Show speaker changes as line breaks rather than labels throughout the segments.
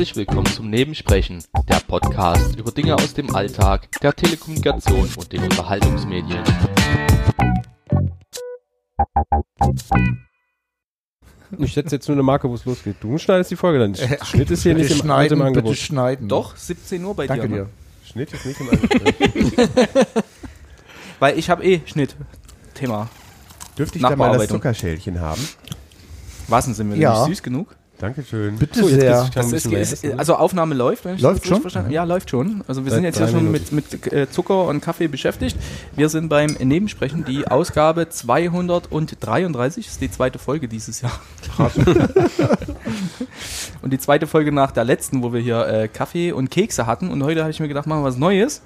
Herzlich willkommen zum Nebensprechen, der Podcast über Dinge aus dem Alltag, der Telekommunikation und den Unterhaltungsmedien.
Ich setze jetzt nur eine Marke, wo es losgeht. Du schneidest die Folge dann. Schnitt ist hier nicht im,
schneiden,
im Angebot.
bitte schneiden.
Doch, 17 Uhr bei
Danke
dir.
dir.
Ne?
Schnitt ist nicht im Angebot.
Weil ich habe eh Schnitt. Thema.
Dürfte ich da mal das. Zuckerschälchen haben?
Was sind wir
Ja.
nicht süß genug?
Dankeschön.
Bitte
So, jetzt
sehr.
Das ist, ist, also Aufnahme läuft, wenn ich
Läuft
das richtig
schon?
verstanden habe. Ja, läuft schon. Also wir
Seit
sind jetzt hier schon
Minuten.
mit, mit äh, Zucker und Kaffee beschäftigt. Wir sind beim Nebensprechen, die Ausgabe 233, ist die zweite Folge dieses Jahr. und die zweite Folge nach der letzten, wo wir hier äh, Kaffee und Kekse hatten. Und heute habe ich mir gedacht, machen wir was Neues.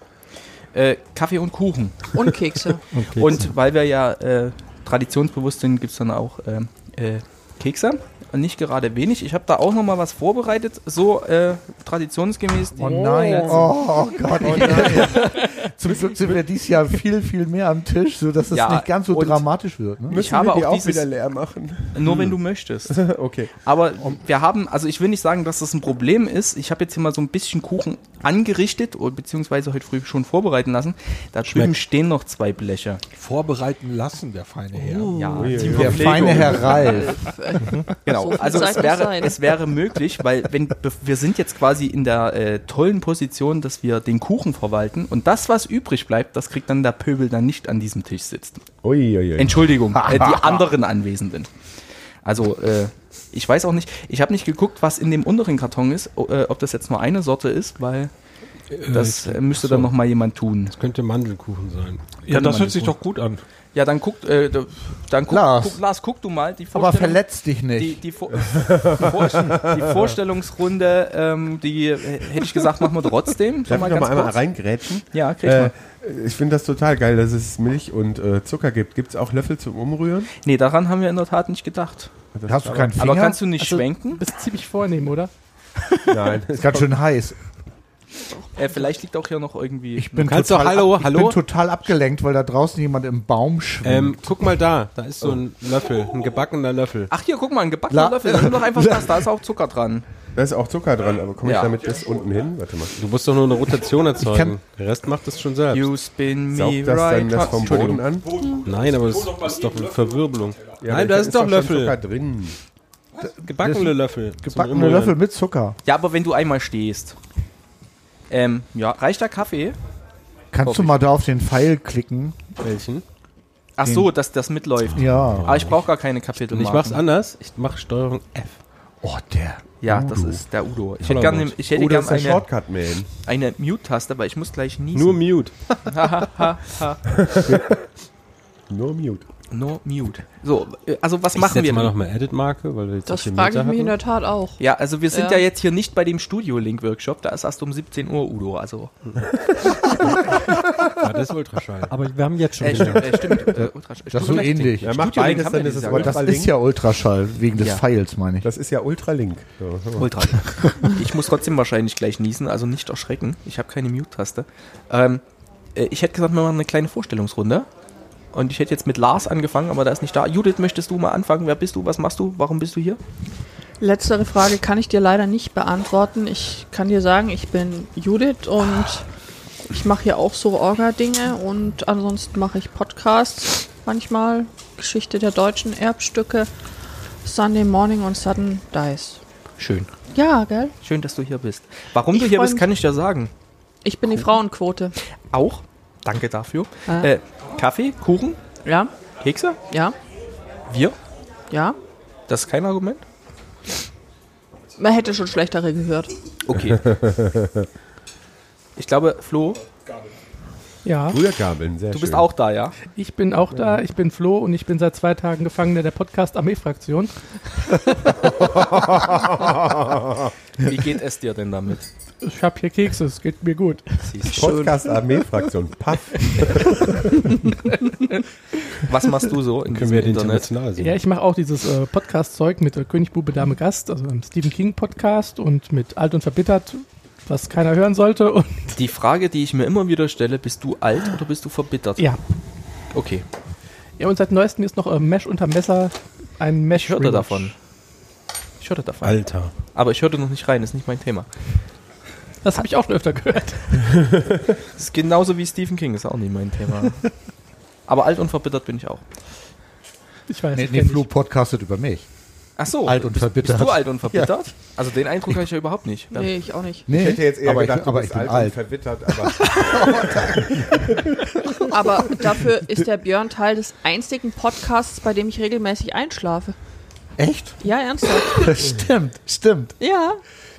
Äh, Kaffee und Kuchen.
Und Kekse.
Und weil wir ja äh, traditionsbewusst sind, gibt es dann auch ähm, äh, Kekse. Nicht gerade wenig. Ich habe da auch noch mal was vorbereitet, so äh, traditionsgemäß.
Oh nein. Oh, oh Gott. Oh nein. Zum Glück sind wir dieses Jahr viel, viel mehr am Tisch, sodass es
Ja,
nicht ganz so dramatisch wird. Ne?
Ich habe
wir die
auch
auch wieder leer machen.
Nur wenn du möchtest.
Okay.
Aber wir haben, also ich will nicht sagen, dass das ein Problem ist. Ich habe jetzt hier mal so ein bisschen Kuchen angerichtet, oder beziehungsweise heute früh schon vorbereiten lassen. Da drüben stehen noch zwei Bleche.
vorbereiten lassen, der feine Herr.
Ja, die
ui, ui.
Der feine Herr Ralf.
Genau,
So
also es wäre, es wäre möglich, weil wenn wir sind jetzt quasi in der äh, tollen Position, dass wir den Kuchen verwalten und das, was übrig bleibt, das kriegt dann der Pöbel dann nicht an diesem Tisch sitzen.
Ui, ui, ui.
Entschuldigung, äh, die anderen Anwesenden. Also äh, ich weiß auch nicht, ich habe nicht geguckt, was in dem unteren Karton ist, äh, ob das jetzt nur eine Sorte ist, weil das äh, müsste dann noch mal jemand tun.
Das könnte Mandelkuchen sein.
Ja, das hört sich doch gut an.
Ja, dann guckt, äh, dann guck,
Lars.
Guck, Lars, guck du mal die
Aber verletz dich nicht.
die, die, Vor die Vorstellungsrunde, ähm, die äh, hätte ich gesagt, machen wir trotzdem.
Darf ich noch mal einmal reingrätschen?
Ja, krieg
Äh,
mal.
ich finde das total geil, dass es Milch und äh, Zucker gibt. Gibt es auch Löffel zum Umrühren?
Nee, daran haben wir in der Tat nicht gedacht.
Das
Hast du keinen Finger?
Aber kannst du nicht
Also-
schwenken?
bist ziemlich vornehm, oder?
Nein.
ist ganz schön heiß.
Äh, vielleicht liegt auch hier noch irgendwie.
Ich bin,
kannst
total,
doch- hallo,
ab, ich
hallo?
bin total abgelenkt, weil da draußen jemand im Baum schwimmt.
Ähm, guck mal da, da ist so ein Löffel, ein gebackener Löffel.
Ach, hier, guck mal, ein gebackener
La-
Löffel. Nimm doch einfach das, da ist auch Zucker dran.
Da ist auch Zucker dran, aber komme ich
Ja.
damit bis unten hin? Warte mal.
Du musst doch nur eine Rotation erzeugen.
kann-
Der Rest macht das schon selbst.
You spin me
Saugt das
right.
dann das vom
Entschuldigung.
Boden an?
Nein, aber das ist doch eine Verwirbelung.
Ja,
Nein, da ist doch
schon
Löffel.
Zucker drin.
Gebackene Löffel.
Gebackene. Löffel mit Zucker.
Ja, aber wenn du einmal stehst. Ähm, ja, reicht der Kaffee?
Kannst du mal da auf den Pfeil klicken?
Welchen?
Ach so, dass das mitläuft.
Ja.
Aber ich brauche gar keine Kapitel.
Ich mach's anders. Ich mach Steuerung F.
Oh, der.
Ja, das ist der Udo. Ich hätte gerne gern
der
eine,
Shortcut-Man.
eine Mute-Taste, aber ich muss gleich niesen.
Nur Mute.
Nur Mute.
No Mute. So, äh, also was
Ich
machen wir
mal noch mal Edit-Marke, weil wir jetzt
Das frage ich mich in der Tat auch.
Ja, also wir sind ja,
Ja.
jetzt hier nicht bei dem Studio-Link-Workshop, da ist erst um 17 Uhr, Udo. Also,
Ja, das ist Ultraschall.
Aber wir haben jetzt schon
äh, stimmt, äh, stimmt äh, Ultra,
Das ist so ähnlich.
Ja, mach
Studio-Link
beides, dann ist es
Aber das
Ultralink.
ist ja Ultraschall, wegen des
Ja.
Pfeils, meine ich.
Das ist ja Ultralink. So, hör mal.
Ultra. ich muss trotzdem wahrscheinlich gleich niesen, also nicht erschrecken. Ich habe keine Mute-Taste. Ähm, äh, ich hätte gesagt, wir machen eine kleine Vorstellungsrunde. Und ich hätte jetzt mit Lars angefangen, aber der ist nicht da. Judith, möchtest du mal anfangen? Wer bist du? Was machst du? Warum bist du hier?
Letztere Frage kann ich dir leider nicht beantworten. Ich kann dir sagen, ich bin Judith und ich mache hier auch so Orga-Dinge und ansonsten mache ich Podcasts manchmal. Geschichte der deutschen Erbstücke, Sunday Morning und Sudden Dice.
Schön.
Ja, gell?
Schön, dass du hier bist. Warum
Ich
du hier bist, kann ich dir sagen.
Ich bin die Frauenquote.
Auch. Danke dafür.
Äh.
Äh, Kaffee, Kuchen,
Ja,
Kekse,
ja,
wir.
ja.
Das ist kein Argument.
Man hätte schon schlechtere gehört.
Okay. ich glaube, Flo,
Ja,
Rührgabeln, sehr
du
schön.
bist auch da, ja?
ich bin auch da. Ich bin Flo und ich bin seit zwei Tagen Gefangener der Podcast-Armee-Fraktion.
Wie geht es dir denn damit?
Ich habe hier Kekse, es geht mir gut.
Siehst du.
Podcast Armee-Fraktion. Paff.
Was machst du so in
Können
diesem
wir den
Internet?
international sehen?
Ja, ich mache auch dieses äh, Podcast-Zeug mit äh, König, Bube, Dame, Gast, also einem Stephen King-Podcast und mit Alt und Verbittert, was keiner hören sollte. Und
Die Frage, die ich mir immer wieder stelle, bist du alt oder bist du verbittert?
ja,
Okay.
ja und seit neuestem ist noch äh, Mesh unter Messer Ein Mesh
Ich hörte davon. Ich hörte davon.
Alter.
Aber ich hörte noch nicht rein, ist nicht mein Thema.
Das habe ich auch schon öfter gehört.
Das ist genauso wie Stephen King, ist auch nicht mein Thema. Aber alt und verbittert bin ich auch.
Ich weiß,
Nee,
ich
nee
kenn
Flo podcastet über mich.
Ach so,
Alt und
bist,
verbittert.
Bist du alt und verbittert? Also den Eindruck habe ich ja überhaupt nicht.
Nee, ich auch nicht.
Nee,
Ich hätte jetzt eher
aber
gedacht,
ich, aber
du
ich
bist
bin
alt, und
alt.
verwittert, aber
Aber dafür ist der Björn Teil des einzigen Podcasts, bei dem ich regelmäßig einschlafe.
Echt?
Ja, ernsthaft.
stimmt, stimmt.
ja,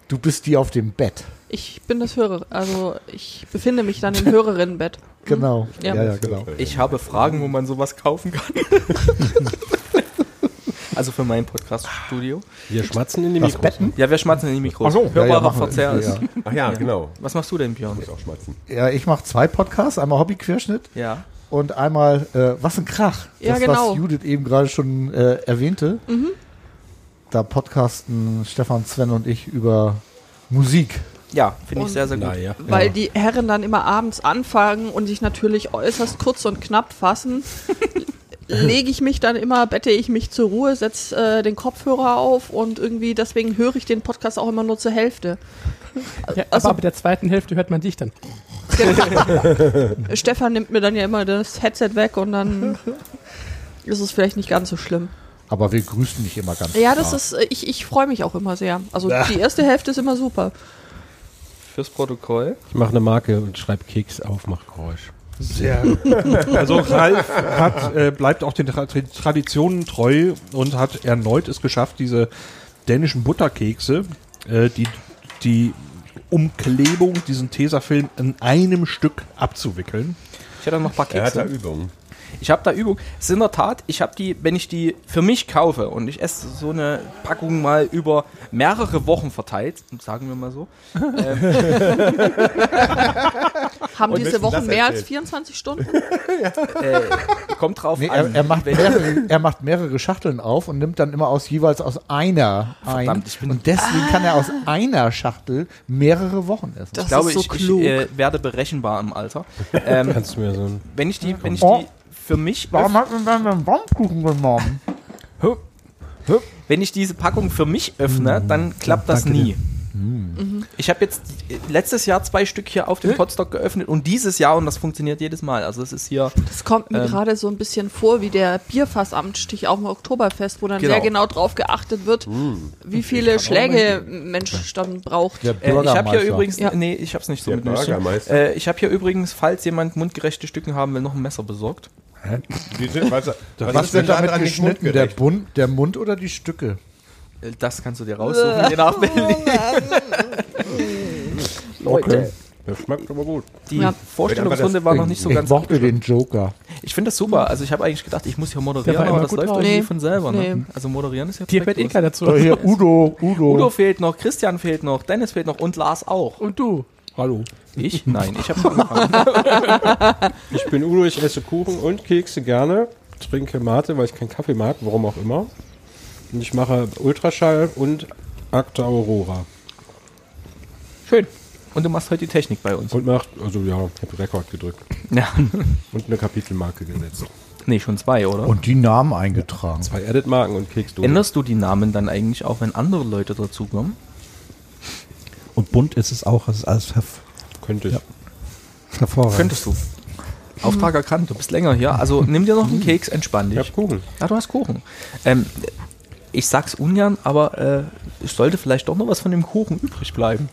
Du bist die auf dem Bett.
Ich bin das Hörer. Also ich befinde mich dann im Hörerinnenbett.
Genau.
Ja.
Ja, ja, genau.
Ich habe Fragen, wo man sowas kaufen kann. also für mein Podcast-Studio.
Wir schmatzen in die Mikros.
Betten?
Ja, wir schmatzen in die Mikros.
Ach so.
Hörbarer
Ja, ja.
Verzehr ist.
ja.
ach ja, genau.
Was machst du denn, Björn?
Muss auch schmatzen.
Ja, ich mache zwei Podcasts, einmal Hobbyquerschnitt
Ja.
und einmal äh, Was ein Krach.
Ja,
das,
genau.
was Judith eben gerade schon äh, erwähnte. Da podcasten Stefan, Sven und ich über Musik.
Ja, finde ich sehr, sehr gut.
Naja.
Weil die Herren dann immer abends anfangen und sich natürlich äußerst kurz und knapp fassen, lege ich mich dann immer, bette ich mich zur Ruhe, setze äh, den Kopfhörer auf und irgendwie deswegen höre ich den Podcast auch immer nur zur Hälfte.
Ja,
Also-
aber ab der zweiten Hälfte hört man dich dann.
Stefan nimmt mir dann ja immer das Headset weg und dann ist es vielleicht nicht ganz so schlimm.
Aber wir grüßen dich immer ganz
Ja, das ist, äh, ich, ich freue mich auch immer sehr. Also die erste Hälfte ist immer super.
Fürs Protokoll.
Ich mache eine Marke und schreibe Keks auf, mach Geräusch.
Sehr. Also Ralf hat, äh, bleibt auch den Tra Traditionen treu und hat erneut es geschafft, diese dänischen Butterkekse, äh, die, die Umklebung, diesen Tesafilm in einem Stück abzuwickeln.
Ich hätte noch ein paar
Er hat da
Kekse. Ich habe da Übung. Es ist in der Tat, ich habe die, wenn ich die für mich kaufe und ich esse so eine Packung mal über mehrere Wochen verteilt, sagen wir mal so,
Haben
Und
diese Wochen
das
mehr als
erzählen?
24 Stunden?
äh, kommt drauf
Nee,
an.
er, er, macht
welche-
mehrere, er macht mehrere Schachteln auf und nimmt dann immer aus jeweils aus einer ein.
Verdammt, ich bin-
und deswegen kann er aus einer Schachtel mehrere Wochen essen.
Das
ich glaube,
ist so
ich,
klug.
ich äh, werde berechenbar im Alter. Ähm,
Kannst du mir so ein.
wenn ich die, wenn ich
Oh.
die für mich,
Warum hat man dann einen Baumkuchen genommen?
wenn ich diese Packung für mich öffne, dann klappt das
danke
nie. Ich habe jetzt äh, letztes Jahr zwei Stück hier auf dem Podstock geöffnet und dieses Jahr und das funktioniert jedes Mal. Also es ist hier
Das kommt mir
Ähm.
gerade so ein bisschen vor wie der Bierfassamtstich auch im Oktoberfest, wo dann
Genau.
sehr genau drauf geachtet wird, wie viele Schläge ein Mensch dann braucht.
Der
Äh, ich habe hier übrigens,
Ja.
nee, ich habe es nicht so
Der
mit. Äh, ich habe hier übrigens, falls jemand mundgerechte Stücken haben will, noch ein Messer besorgt.
Die sind, was, was,
Was
ist denn
damit geschnitten? Der? Bund, der Mund oder die Stücke?
Äh, Das kannst du dir raussuchen, je nach Berlin.
Okay.
Das schmeckt aber gut.
Die
Ja.
Vorstellungsrunde war noch nicht so
ich
ganz
mochte
abgeschlossen.
den Joker.
Ich finde das super. Also ich habe eigentlich gedacht, ich muss hier moderieren, aber das
gut
läuft irgendwie
Nee.
von selber. Ne?
Nee.
Also moderieren ist ja
Dir fällt eh keiner zu.
So, hier Udo, Udo.
Udo fehlt noch, Christian fehlt noch, Dennis fehlt noch und Lars auch.
Und du?
Hallo.
Ich? Nein, ich habe angefangen.
Ich bin Udo, ich esse Kuchen und Kekse gerne. Trinke Mate, weil ich keinen Kaffee mag, warum auch immer. Und ich mache Ultraschall und Akte Aurora.
Schön. Und du machst heute die Technik bei uns.
Und macht, also ja, ich habe Rekord gedrückt.
Ja.
Und eine Kapitelmarke gesetzt.
Nee, schon zwei, oder?
Und die Namen eingetragen.
Zwei Edit-Marken und Keksdose.
Änderst du die Namen dann eigentlich auch, wenn andere Leute dazukommen?
Und bunt ist es auch. Es ist alles herv
Könnte ich.
Ja. hervorragend.
Könntest du. Auftrag erkannt, du bist länger hier. Also nimm dir noch einen Keks, entspann
Ich
dich.
hab Kuchen.
Ja, du hast Kuchen. Ähm, ich sag's ungern, aber äh, es sollte vielleicht doch noch was von dem Kuchen übrig bleiben.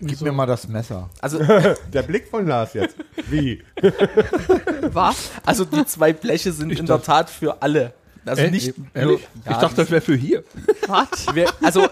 Gib mir mal das Messer.
Also,
Der Blick von Lars jetzt. Wie?
Was?
also die zwei Bleche sind in der Tat für alle. Also
Äh,
nicht
ehrlich?
Ja,
ich dachte, das wäre für hier.
Was?
also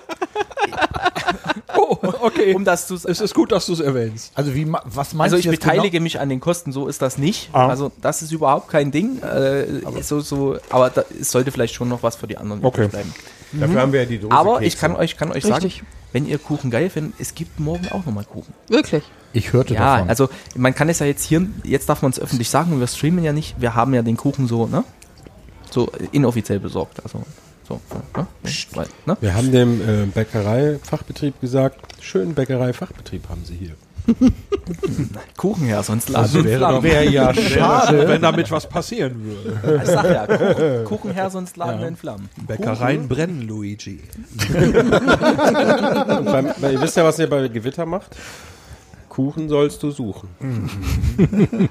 Oh, okay.
um das zu
es ist gut, dass du es erwähnst.
Also wie, ma- was meinst
Also
du
ich
jetzt
beteilige mich an den Kosten, so ist das nicht.
Ah.
Also das ist überhaupt kein Ding. Äh, so, so, aber da, es sollte vielleicht schon noch was für die anderen
Okay.
bleiben.
Dafür haben wir ja die Dose
Aber
Kekse.
ich kann euch, kann euch sagen, wenn ihr Kuchen geil findet, es gibt morgen auch nochmal Kuchen.
Wirklich?
Genau? Ich hörte
Ja,
davon.
also man kann es ja jetzt hier, jetzt darf man es öffentlich sagen, wir streamen ja nicht, wir haben ja den Kuchen so, ne? So äh, inoffiziell besorgt. Also so, ne? So, weil, ne?
Wir haben dem äh, Bäckerei-Fachbetrieb gesagt, schönen Bäckerei-Fachbetrieb haben sie hier.
Kuchen her, sonst laden wir in
wäre,
Flammen.
wäre ja schade.
Wenn damit was passieren würde.
Ich sag ja, Kuchen, Kuchen her, sonst laden wir in Flammen.
Bäckereien brennen, Luigi.
Beim, ihr wisst ja, was ihr bei Gewitter macht. Kuchen sollst du suchen.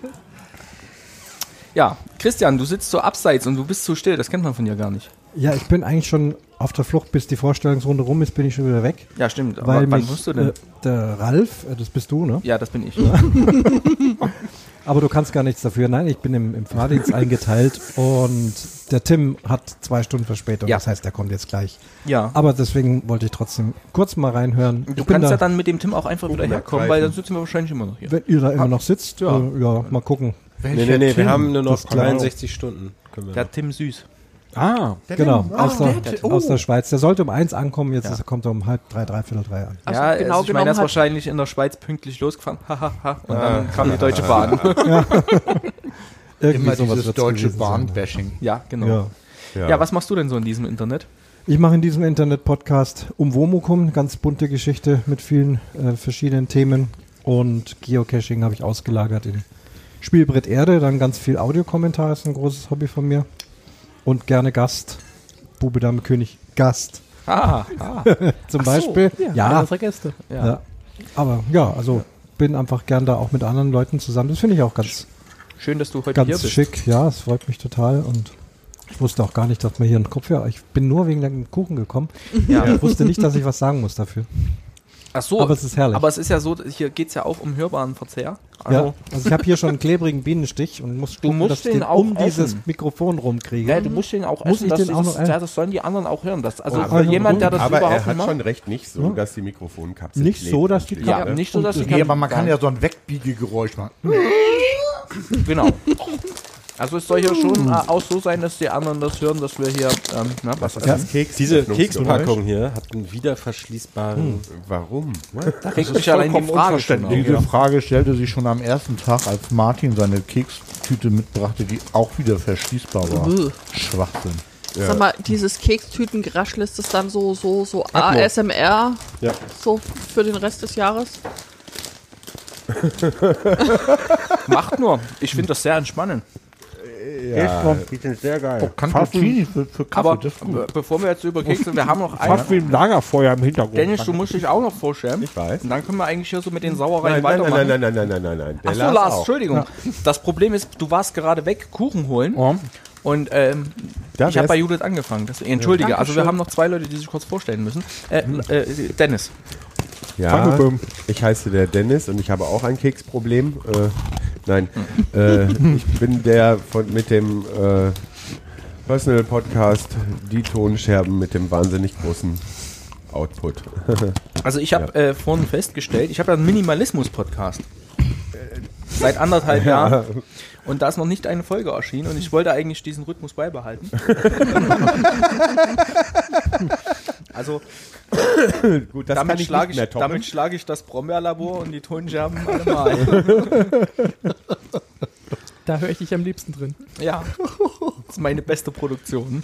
Ja, Christian, du sitzt so abseits und du bist so still, das kennt man von dir gar nicht.
Ja, ich bin eigentlich schon auf der Flucht, bis die Vorstellungsrunde rum ist, bin ich schon wieder weg.
Ja, stimmt. Aber
Weil
wann
mich,
musst du denn?
Äh, der Ralf, äh, das bist du, ne?
ja, das bin ich.
Aber du kannst gar nichts dafür. Nein, ich bin im, im Fahrdienst eingeteilt und der Tim hat zwei Stunden Verspätung.
Ja.
Das heißt, er kommt jetzt gleich.
Ja.
Aber deswegen wollte ich trotzdem kurz mal reinhören.
Du
ich bin
kannst
da,
ja dann mit dem Tim auch einfach wieder herkommen, weil dann sitzen wir wahrscheinlich immer noch hier.
wenn ihr da immer noch sitzt,
Ja.
ja, äh, ja mal gucken.
Nee, nee, nee, wir
Tim?
haben nur noch
Das keine Ahnung.
63 Stunden. Können wir
Der
noch.
Tim Süß.
Ah,
genau, aus, der,
der-
aus der Schweiz. Der sollte um eins ankommen, jetzt
Ja.
ist, kommt er um halb drei, dreiviertel drei an.
Also
ja,
genau
also ich meine, er ist wahrscheinlich in der Schweiz pünktlich losgefahren. Und dann kam die Deutsche Bahn.
Irgendwie
Immer
sowas
dieses deutsche. Bahn-Bashing.
ja, genau.
Ja.
Ja.
Ja.
was machst du denn so in diesem Internet?
Ich mache in diesem Internet-Podcast um Womukum, ganz bunte Geschichte mit vielen äh, verschiedenen Themen. Und Geocaching habe ich ausgelagert in Spielbrett Erde, dann ganz viel Audiokommentar ist ein großes Hobby von mir. Und gerne Gast, Bube, Dame, König, Gast
Ah, ah.
zum
so,
Beispiel.
Ja,
ja,
einer unserer Gäste.
Ja.
ja. Aber ja, also bin einfach gern da auch mit anderen Leuten zusammen. Das finde ich auch ganz,
Schön, dass du heute hier
ganz
bist.
schick. Ja, es freut mich total und ich wusste auch gar nicht, dass man hier einen Kopfhörer. Ich bin nur wegen dem Kuchen gekommen.
Ja.
Ich wusste nicht, dass ich was sagen muss dafür.
Ach so,
Aber es ist herrlich.
aber es ist ja so, hier geht es ja auch um hörbaren Verzehr. Also,
ja, also ich habe hier schon einen klebrigen Bienenstich und muss gucken,
musst
dass ich
den
um dieses
essen.
Mikrofon rumkriege.
Ja, du musst den auch
Muss
essen,
ich
dass
den
die
auch
das,
noch essen?
ja, das sollen die anderen auch hören. Das, also
Oh, also
jemand, der das
Aber er
überhaupt
hat
nicht
schon
macht,
recht nicht so,
Ja.
dass die Mikrofonkapsel
Nicht so, dass die
natürlich,
ja,
ne?
nicht so, dass ich
Nee, aber man kann ja so ein Wegbiegegeräusch machen.
Genau. Also es soll hier schon äh, auch so sein, dass die anderen das hören, dass wir hier, ähm, na, was
Das
ja.
ist Keks
Diese. Kekspackung hier hat einen wieder verschließbaren.
Warum?
da regt mich allein die Frage schon auf.
Diese Frage stellte sich schon am ersten Tag, als Martin seine Kekstüte mitbrachte, die auch wieder verschließbar war.
Bäh.
Schwachsinn.
Sag mal, dieses Kekstütengeraschel, ist das dann so, so, so
Atmo.
ASMR,
Ja.
so für den Rest des Jahres?
Macht nur. Ich finde das sehr entspannend.
Ja, die sind sehr geil.
Cantini für, für Kaffee,
Aber
das ist gut.
be- bevor wir jetzt über Kekse, wir haben noch einen.
fast wie ein Lagerfeuer im Hintergrund.
Dennis, du musst dich auch noch vorstellen.
Ich weiß.
Und dann können wir eigentlich hier so mit den Sauereien
nein,
weitermachen.
nein, nein, nein, nein, nein, nein, nein. Der
Ach so, Lars,
auch.
Entschuldigung. Das Problem ist, du warst gerade weg, Kuchen holen. Und ähm, ich habe bei Judith angefangen. Das, entschuldige, also wir haben noch zwei Leute, die sich kurz vorstellen müssen. Äh, äh, Dennis.
Ja, ich heiße der Dennis und ich habe auch ein Keksproblem. Äh, nein, äh, ich bin der von, mit dem äh, Personal Podcast Die Tonscherben mit dem wahnsinnig großen Output.
Also ich habe äh, vorhin festgestellt, ich habe ja einen Minimalismus-Podcast. Seit anderthalb Jahren. Und da ist noch nicht eine Folge erschienen und ich wollte eigentlich diesen Rhythmus beibehalten. also
Gut, das
damit
ich
schlage ich,
toppen.
damit schlage ich das Brombeerlabor und die Tonscherben allemal.
Da höre ich dich am liebsten drin.
ja, das ist meine beste Produktion.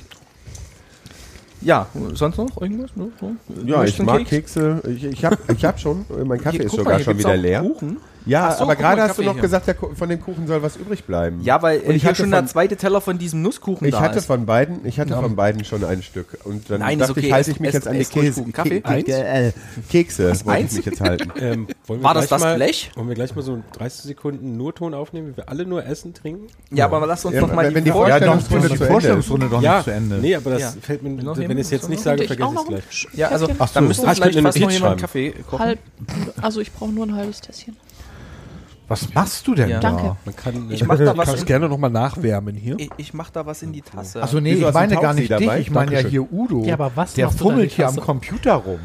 Ja, sonst noch irgendwas? So?
ja, ich mag Kekse. Ich, ich habe ich hab schon. Mein Kaffee
Hier,
ist sogar
mal,
schon wieder leer.
Kuchen.
Ja,
so,
aber gerade hast du noch
hier.
gesagt, der, von dem Kuchen soll was übrig bleiben.
Ja, weil
Und
äh,
ich hatte
schon der zweite Teller von diesem Nusskuchen
Ich
da
hatte
ist.
von beiden, ich hatte
Ja.
von beiden schon ein Stück. Und dann
Nein, ist
dachte
okay.
ich, halte ich mich jetzt
esst-
an die Käse.
Kaffee.
Ke- Ke- äh, Kekse wollte
eins?
ich mich jetzt halten.
Ähm,
War das das
mal,
Blech?
Wollen wir gleich mal so 30 Sekunden nur Ton aufnehmen, wie wir alle nur essen, trinken?
Ja, aber lass uns
Ja,
doch mal
wenn
die
die
Ja,
Vorstellungsrunde
die doch
ja,
nicht zu Ende.
nee, aber das
Ja.
fällt mir, wenn ich es jetzt nicht sage,
ich
vergesse ich es gleich.
Ja, also dann müsste
ich
vielleicht fast noch jemand einen. Kaffee kochen.
Also ich brauche nur ein halbes Tässchen.
Was machst du denn
Ja.
da?
Danke.
Man kann,
Ich mach da
Du
was
kannst
in,
gerne nochmal nachwärmen hier.
ich, ich mach da was in die Tasse.
Achso, nee,
Wieso
ich meine gar nicht
dabei?
dich, ich meine ja hier Udo.
Ja, aber was
Der fummelt hier am Computer rum.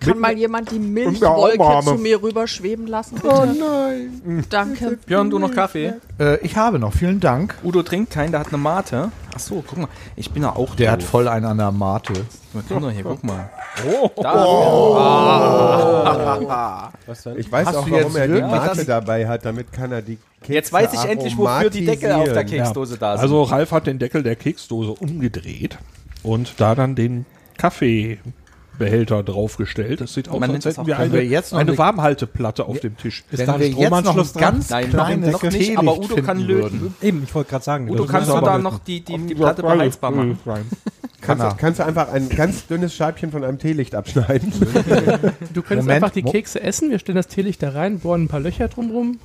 Kann mal jemand die
Ja,
Milchwolke zu mir rüberschweben lassen, bitte? Oh nein. Danke.
Björn, du noch Kaffee?
Äh, ich habe noch, vielen Dank.
Udo trinkt keinen, der hat eine Mate. Ach so, guck mal, ich bin ja auch
Der hat
doof.
voll einen an der Mate.
Guck mal hier, guck mal.
was dann?
Ich weiß
Hast
auch, warum er die Mate dabei hat, damit kann er die Kekse
Jetzt weiß ich endlich, wofür die Deckel auf der. Keksdose da sind.
Also Ralf hat den Deckel der Keksdose umgedreht und da dann den Kaffee Behälter draufgestellt. Das sieht aus,
Man
als hätten
auch-
wir eine,
wir jetzt noch
eine
eine-
Warmhalteplatte auf dem Tisch.
Ist
Wenn
da ein Stromanschluss dran?
ganz
Nein,
kleinen
noch nicht, aber Udo kann löten.
würden,
Eben, ich wollte gerade sagen.
Udo, kannst du da noch die, die, die Platte beheizbar machen?
Kannst, du, kannst du einfach ein ganz dünnes Scheibchen von einem Teelicht abschneiden?
Du könntest
Moment,
einfach die Kekse essen, wir stellen das Teelicht da rein, bohren ein paar Löcher drumrum.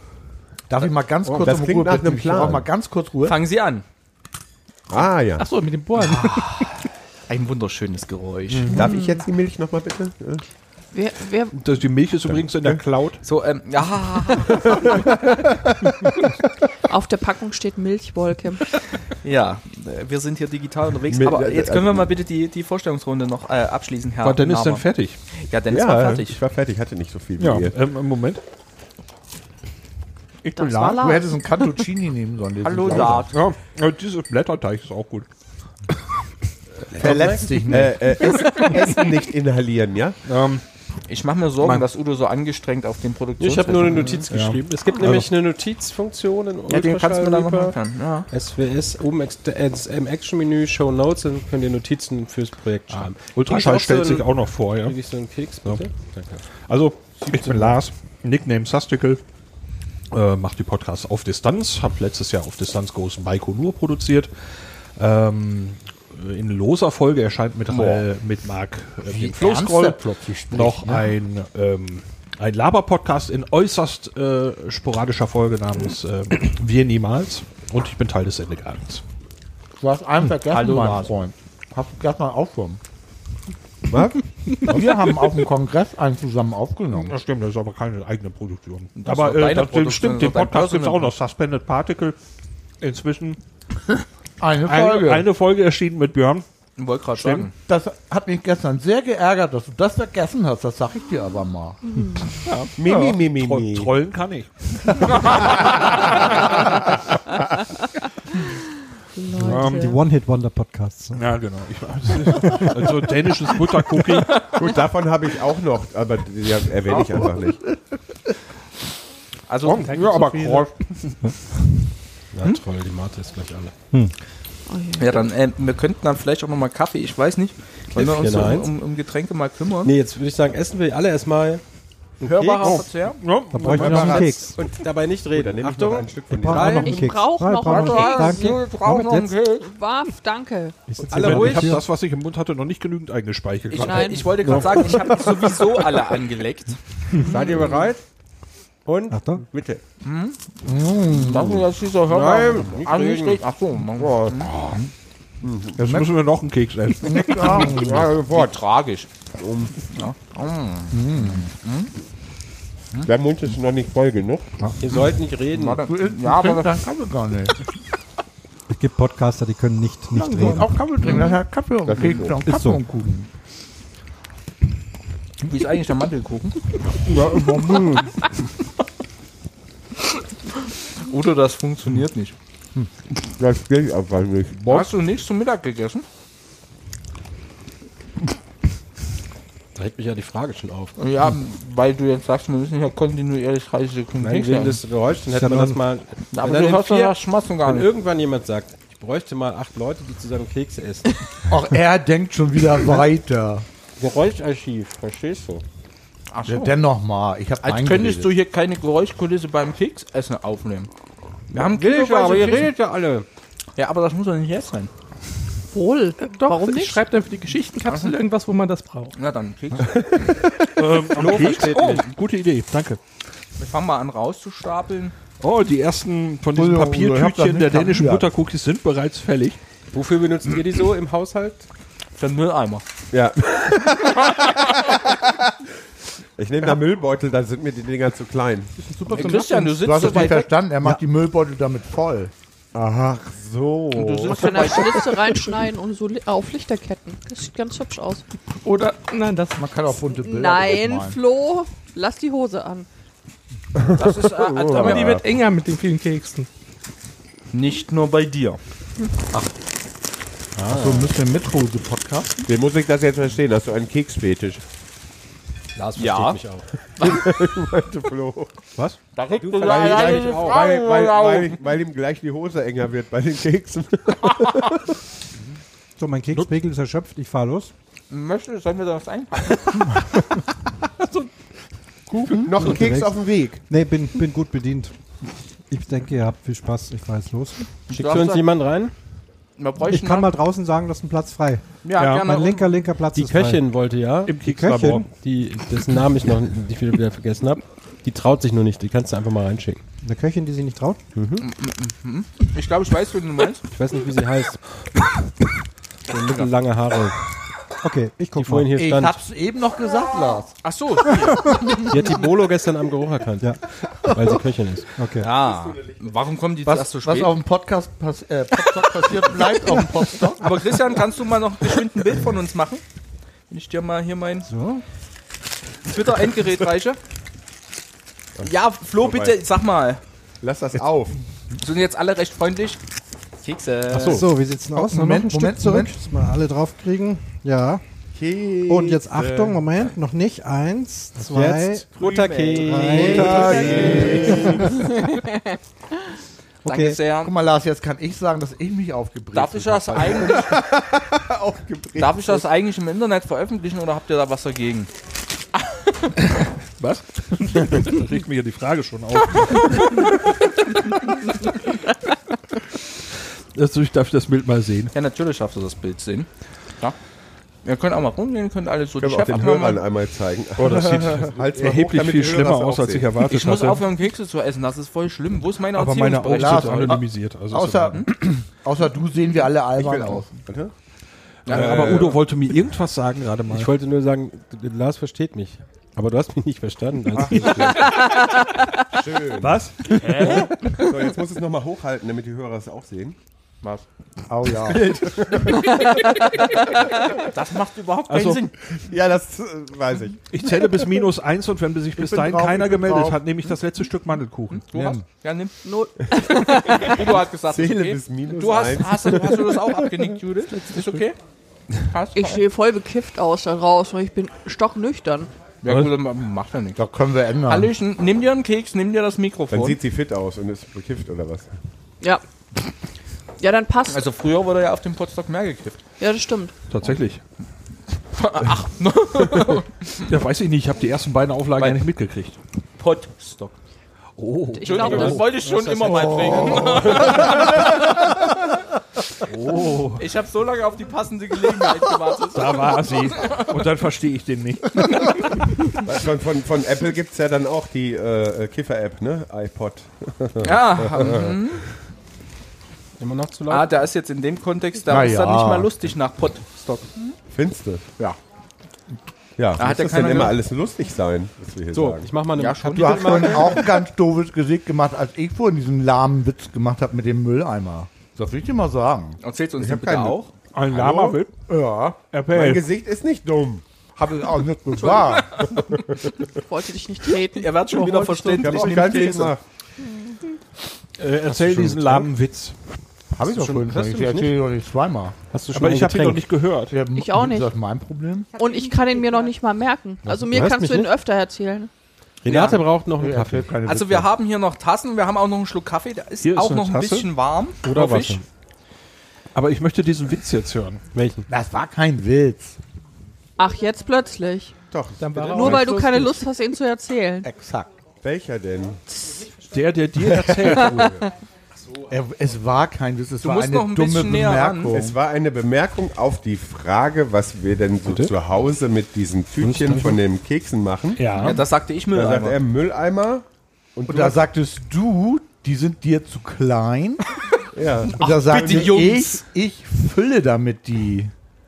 Darf ich mal ganz kurz
das
um
klingt
Ruhe
nach
bitten?
einem
Ich
Plan.
brauche mal ganz kurz Ruhe.
Fangen Sie an.
ah ja.
Achso, mit dem Bohren.
Ein wunderschönes Geräusch.
Darf ich jetzt die Milch nochmal bitte? Äh,
Wer, wer,
Das, die Milch ist übrigens in der Cloud.
So, ähm, ja,
auf der Packung steht Milchwolke.
ja, äh, wir sind hier digital unterwegs.
Mit-
aber
äh,
jetzt können wir
also-
mal bitte die, die Vorstellungsrunde noch äh, abschließen, Herr
War Dennis
Naber.
denn fertig?
Ja, Dennis
ja,
war fertig.
ich war fertig, hatte nicht so viel wie
Ja,
ihr.
ähm, Moment.
Ich
Das
bin Lars. Du hättest einen Cantuccini nehmen sollen.
Hallo, Lars.
Ja, äh, dieses Blätterteig ist auch gut.
Verletzt dich nicht.
Äh, äh, Essen, Essen nicht inhalieren, ja?
Ähm,
Ich mache mir Sorgen,
Mann.
dass Udo so angestrengt auf den Produktions...
Ich habe nur eine Notiz geschrieben. Es gibt nämlich eine Notizfunktion in
Ja, den kannst du mir dann noch
Ultraschall
erklären. Ja.
SWS, oben ex- äh, im Action-Menü Show Notes, dann könnt ihr Notizen fürs Projekt schreiben.
Ultraschall
Krieg ich
stellt
so
sich auch noch vor, ja.
Ich so einen Keks, bitte? Danke.
Also, ich bin Lars, Nickname Sastikel, äh, mache die Podcasts auf Distanz, habe letztes Jahr auf Distanz großen Maiko nur produziert. Ähm, in loser Folge erscheint mit, äh, mit Marc äh, Flowscroll
spricht,
noch
ne?
ein, ähm, ein Laber-Podcast in äußerst äh, sporadischer Folge namens äh, Wir Niemals und ich bin Teil des Sendegartens.
Du hast einen vergessen,
Hallo,
mein. Freund. Hast du mal aufgenommen.
Was?
Wir haben auf dem Kongress einen zusammen aufgenommen.
Das stimmt, das ist aber keine eigene Produktion.
Das
aber äh, das
Produktion,
stimmt, den Podcast gibt es auch noch. Suspended Particle. Inzwischen
Eine Folge.
eine Folge erschienen mit Björn.
Ich wollte gerade sagen.
Das hat mich gestern sehr geärgert, dass du das vergessen hast. Das sag ich dir aber mal.
Mimi, Mimi,
Tro
Mimi.
Trollen kann ich.
Leute.
Die One-Hit-Wonder-Podcasts.
Ja, genau. Ich, also dänisches Buttercookie.
Gut, davon habe ich auch noch, aber die erwähne ich einfach nicht.
Also,
ja, aber.
Ja, toll, die Mate ist gleich alle.
Oh je.
ja, dann, äh, wir könnten dann vielleicht auch nochmal Kaffee, ich weiß nicht. Wollen wir uns so um, um, um Getränke mal kümmern?
Nee, jetzt würde ich sagen, essen wir alle erstmal einen
Hörbarer
Keks
Verzehr?
Ja,
Da bräuchte ich noch einen Keks.
und dabei nicht reden.
ich noch
Achtung,
ein Stück von
Ich brauche noch einen
Ich
Keks.
brauch
ich
noch einen
Danke. Moment, jetzt.
Waff, danke.
Ich sitze
Alle
hier
ruhig.
ich habe das, was ich im Mund hatte, noch nicht genügend eingespeichert.
Ich,
Nein.
ich wollte gerade sagen, ich habe sowieso alle angeleckt.
Seid ihr bereit? Und
Achtung.
bitte.
Das ist jetzt dieser Hörbarer. Ah, nicht reden. Ach so,
Oh,
Jetzt müssen wir noch einen Keks essen.
ja, sofort.
tragisch.
Der Mund ist noch nicht voll genug.
ihr sollt nicht reden.
Ja, aber das kann man gar nicht.
Es gibt Podcaster, die können nicht, nicht reden.
Auch Kaffee trinken. Das hat Kaffee und
Das ist
Keks
so.
und
Ist
Kaffee
so.
und Kuchen.
Wie ist eigentlich der Mandelkuchen?
Ja, immer
Oder das funktioniert nicht.
Das geht einfach nicht.
Hast du nichts zum Mittag gegessen?
Da regt mich ja die Frage schon auf.
Ja, weil du jetzt sagst, wir müssen ja kontinuierlich 30 Sekunden
Nein, wegen des Geräuschs, dann hätte
ja
man das mal.
Aber
wenn
du
dann
hast doch
vier-
das Schmatzen gar
Wenn
nicht.
irgendwann jemand sagt, ich bräuchte mal acht Leute, die zusammen Kekse essen.
Auch er denkt schon wieder weiter.
Geräuscharchiv, verstehst du?
Ach
Ja,
so.
dennoch mal. Ich habe
Als könntest du hier keine Geräuschkulisse beim Keksessen aufnehmen. Wir haben
Will ich ja, aber ihr redet ja alle.
Ja, aber das muss doch nicht jetzt sein.
Wohl.
Doch,
Warum
ich
nicht?
schreibe dann für die Geschichtenkapsel irgendwas, wo man das braucht.
Na dann, Keks.
ähm,
versteht
Oh, gute Idee, danke.
Wir fangen mal an rauszustapeln.
Oh, die ersten von diesen
Entschuldigung, ich hab das
Papiertütchen
nicht
der dänischen
kapiert.
Buttercookies sind bereits fällig.
Wofür benutzt ihr die so im Haushalt?
Für den Mülleimer.
Ja. ich nehme da Müllbeutel, da sind mir die Dinger zu klein.
Super
Hey,
zum
Christian, du sitzt
Du hast
so
es nicht verstanden. Er macht die Müllbeutel damit voll.
Ach so.
Du sitzt
Kann er Schlitze reinschneiden und so auf Lichterketten. Das sieht ganz hübsch aus.
Oder, nein, das
Man kann auch bunte Bilder
Nein. Flo, lass die Hose an.
Das ist, äh, also,
aber die wird enger mit den vielen Keksen.
nicht nur bei dir.
Achso, müssen wir mit Hose podcasten?
Wie muss ich das jetzt verstehen? Hast du einen Keksfetisch?
Lars versteht
Ja.
mich auch.
Meinte Flo.
Was?
Da regt du
Weil, weil, weil, weil, weil, weil ihm gleich die Hose enger wird bei den Keksen.
So, mein Kekspegel ist erschöpft. Ich fahre los.
Möchtest, sollen wir da was einpacken?
Noch ein Keks auf dem Weg.
Nee, bin, bin gut bedient. Ich denke, ihr habt viel Spaß. Ich fahr jetzt los.
Schickt für uns jemand rein?
Ich kann mal draußen sagen, dass ein Platz frei.
ja,
Ja,
gerne.
Mein linker, linker Platz
Die
ist frei.
Köchin wollte ja,
Im
Die. Köchin,
die, dessen Namen ich noch nicht wieder, wieder vergessen habe. Die traut sich nur nicht, die kannst du einfach mal reinschicken.
eine Köchin, die sich nicht traut.
Ich glaube, ich weiß, wen du meinst.
Ich weiß nicht, wie sie heißt. So mittellange Haare,
Okay, ich
die
guck
vorhin
mal.
hier
Ich
stand.
hab's eben noch gesagt, Lars.
Ach so.
Die hat die Bolo gestern am Geruch erkannt.
Ja.
Weil sie Köchin ist.
Okay.
Ja. Warum kommen die erst
Was,
so
was
spät?
auf dem Podcast pass äh, passiert, bleibt auf dem Podstock.
Aber Christian, kannst du mal noch geschwind ein Bild von uns machen? Wenn ich dir mal hier mein
So.
Twitter-Endgerät reiche. Ja, Flo, bitte, sag mal.
Lass das auf.
Sind jetzt alle recht freundlich? Kekse.
So. wie sieht's denn aus?
Moment,
noch ein
Moment,
Stück zurück,
Moment.
dass wir alle draufkriegen. Ja.
Kekse.
Und jetzt Achtung, Moment, noch nicht. Eins, zwei,
Jetzt
drei.
Danke
Okay.
sehr.
Guck mal, Lars, jetzt kann ich sagen, dass ich mich aufgebrezelt
Darf ich das eigentlich,
aufgebrezelt.
darf ich das eigentlich im Internet veröffentlichen oder habt ihr da was dagegen?
Was? da regt mir ja die Frage schon auf. also ich darf das Bild mal sehen.
Ja, natürlich darfst du das Bild sehen. Ja. Ihr könnt auch mal rumgehen, könnt alle so
Können
die
wir auch den Hörern einmal zeigen.
Oh, das sieht
Halt's mal hoch,
erheblich
damit
viel
die Hörer
schlimmer
auch
aus, als ich
sehen.
erwartet
Ich muss
hatte.
aufhören, Kekse zu essen, das ist voll schlimm. Wo ist meine
aber meine Augen sind
Lars,
anonymisiert. Also ist
Außer,
in
außer du sehen wir alle
Ich
albern aus.
Warte.
Ordnung. Äh, aber Udo wollte mir irgendwas sagen gerade mal.
Ich wollte nur sagen, Lars versteht mich. Aber du hast mich nicht verstanden. Als
Schön.
Was?
So, jetzt muss es nochmal hochhalten, damit die Hörer es auch sehen.
Was?
Oh ja.
Das macht überhaupt keinen
Also-
Sinn.
Ja, das äh, weiß ich.
Ich zähle bis minus eins und wenn sich bis dahin
drauf,
keiner gemeldet
drauf.
hat, nehme ich das letzte Stück Mandelkuchen.
Du hast? Ja, nimm.
Null.
Udo hat gesagt,
Zähle
okay.
bis minus
Du hast,
eins.
hast, du, hast du das auch abgenickt, Judith? Ist okay? Hast
Ich sehe voll bekifft aus da draußen und ich bin stocknüchtern.
Ja, gut, dann macht ja nichts.
Da können wir ändern.
Hallöchen, nimm dir einen Keks, nimm dir das
Dann
Mikrofon.
sieht sie fit aus und ist bekifft oder was?
Ja. Ja, dann passt.
Also früher wurde ja auf dem Potstock mehr gekifft.
ja, das stimmt.
Tatsächlich. Ach. ja, weiß ich nicht. Ich habe die ersten beiden Auflagen ja nicht mitgekriegt.
Potstock.
Oh.
Ich glaube, das
wollte ich schon immer mal bringen.
oh.
Ich habe so lange auf die passende Gelegenheit gewartet.
Da war sie. Und dann verstehe ich den nicht.
Von, von, von Apple gibt es ja dann auch die äh, Kiffer-App, ne? iPod.
Ja, mhm.
Immer noch zu laut?
ah, da ist jetzt in dem Kontext, da
Na
ist dann
ja.
nicht mal lustig nach Potstock.
Findest du?
Ja.
Ja,
hat
muss
ja
das denn
keiner
immer alles lustig sein, was wir hier
so,
sagen?
ich mach mal eine
Ja, schon.
Du hast vorhin auch ein ganz doofes Gesicht gemacht, als ich vorhin diesen lahmen Witz gemacht habe mit dem Mülleimer. Das will ich dir mal sagen.
Erzählst du uns
Ich
den
hab
bitte
keinen-
auch?
Ein Lama will.
Ja.
Mein
RPL.
Gesicht ist nicht dumm.
Habe ich auch nicht gesagt.
Ich wollte dich nicht treten.
Ihr werdet schon wieder
Ich
verständlich.
habe auch
Nimm
ganz viel
Käse.
gemacht.
Äh, erzähl diesen lahmen Witz.
Habe ich doch
schon- hast
Ich erzähle doch nicht zweimal.
Hast du schon
Aber ich habe ihn noch nicht gehört.
Ja,
Ich auch nicht.
Ist das mein Problem?
Und ich kann ihn mir noch nicht mal merken. Also mir kannst du ihn
nicht?
öfter erzählen.
Renate braucht noch einen
Ich
Kaffee.
Also wir haben hier noch Tassen, wir haben auch noch einen Schluck Kaffee, der ist
Hier ist
auch noch ein
Tasse.
bisschen warm.
Oder
ich.
Wasser.
Aber ich möchte diesen Witz jetzt hören.
Welchen?
Das war kein Witz.
Ach, jetzt plötzlich.
Doch.
Dann war
Nur weil du keine. Lust hast, ihn zu erzählen.
Exakt.
Welcher denn?
Der, der dir erzählt wurde.
Er, es war kein Witz, es
Du
war eine dumme. Bemerkung.
Es war eine Bemerkung auf die Frage, was wir denn so zu Hause mit diesen Tütchen von den Keksen machen.
Ja,
Ja.
das sagte ich
Da sagt
Mülleimer.
er Mülleimer. Und,
Und da sagtest du, die sind dir zu klein.
ja,
Und da sagte ich,
Jungs.
ich fülle damit die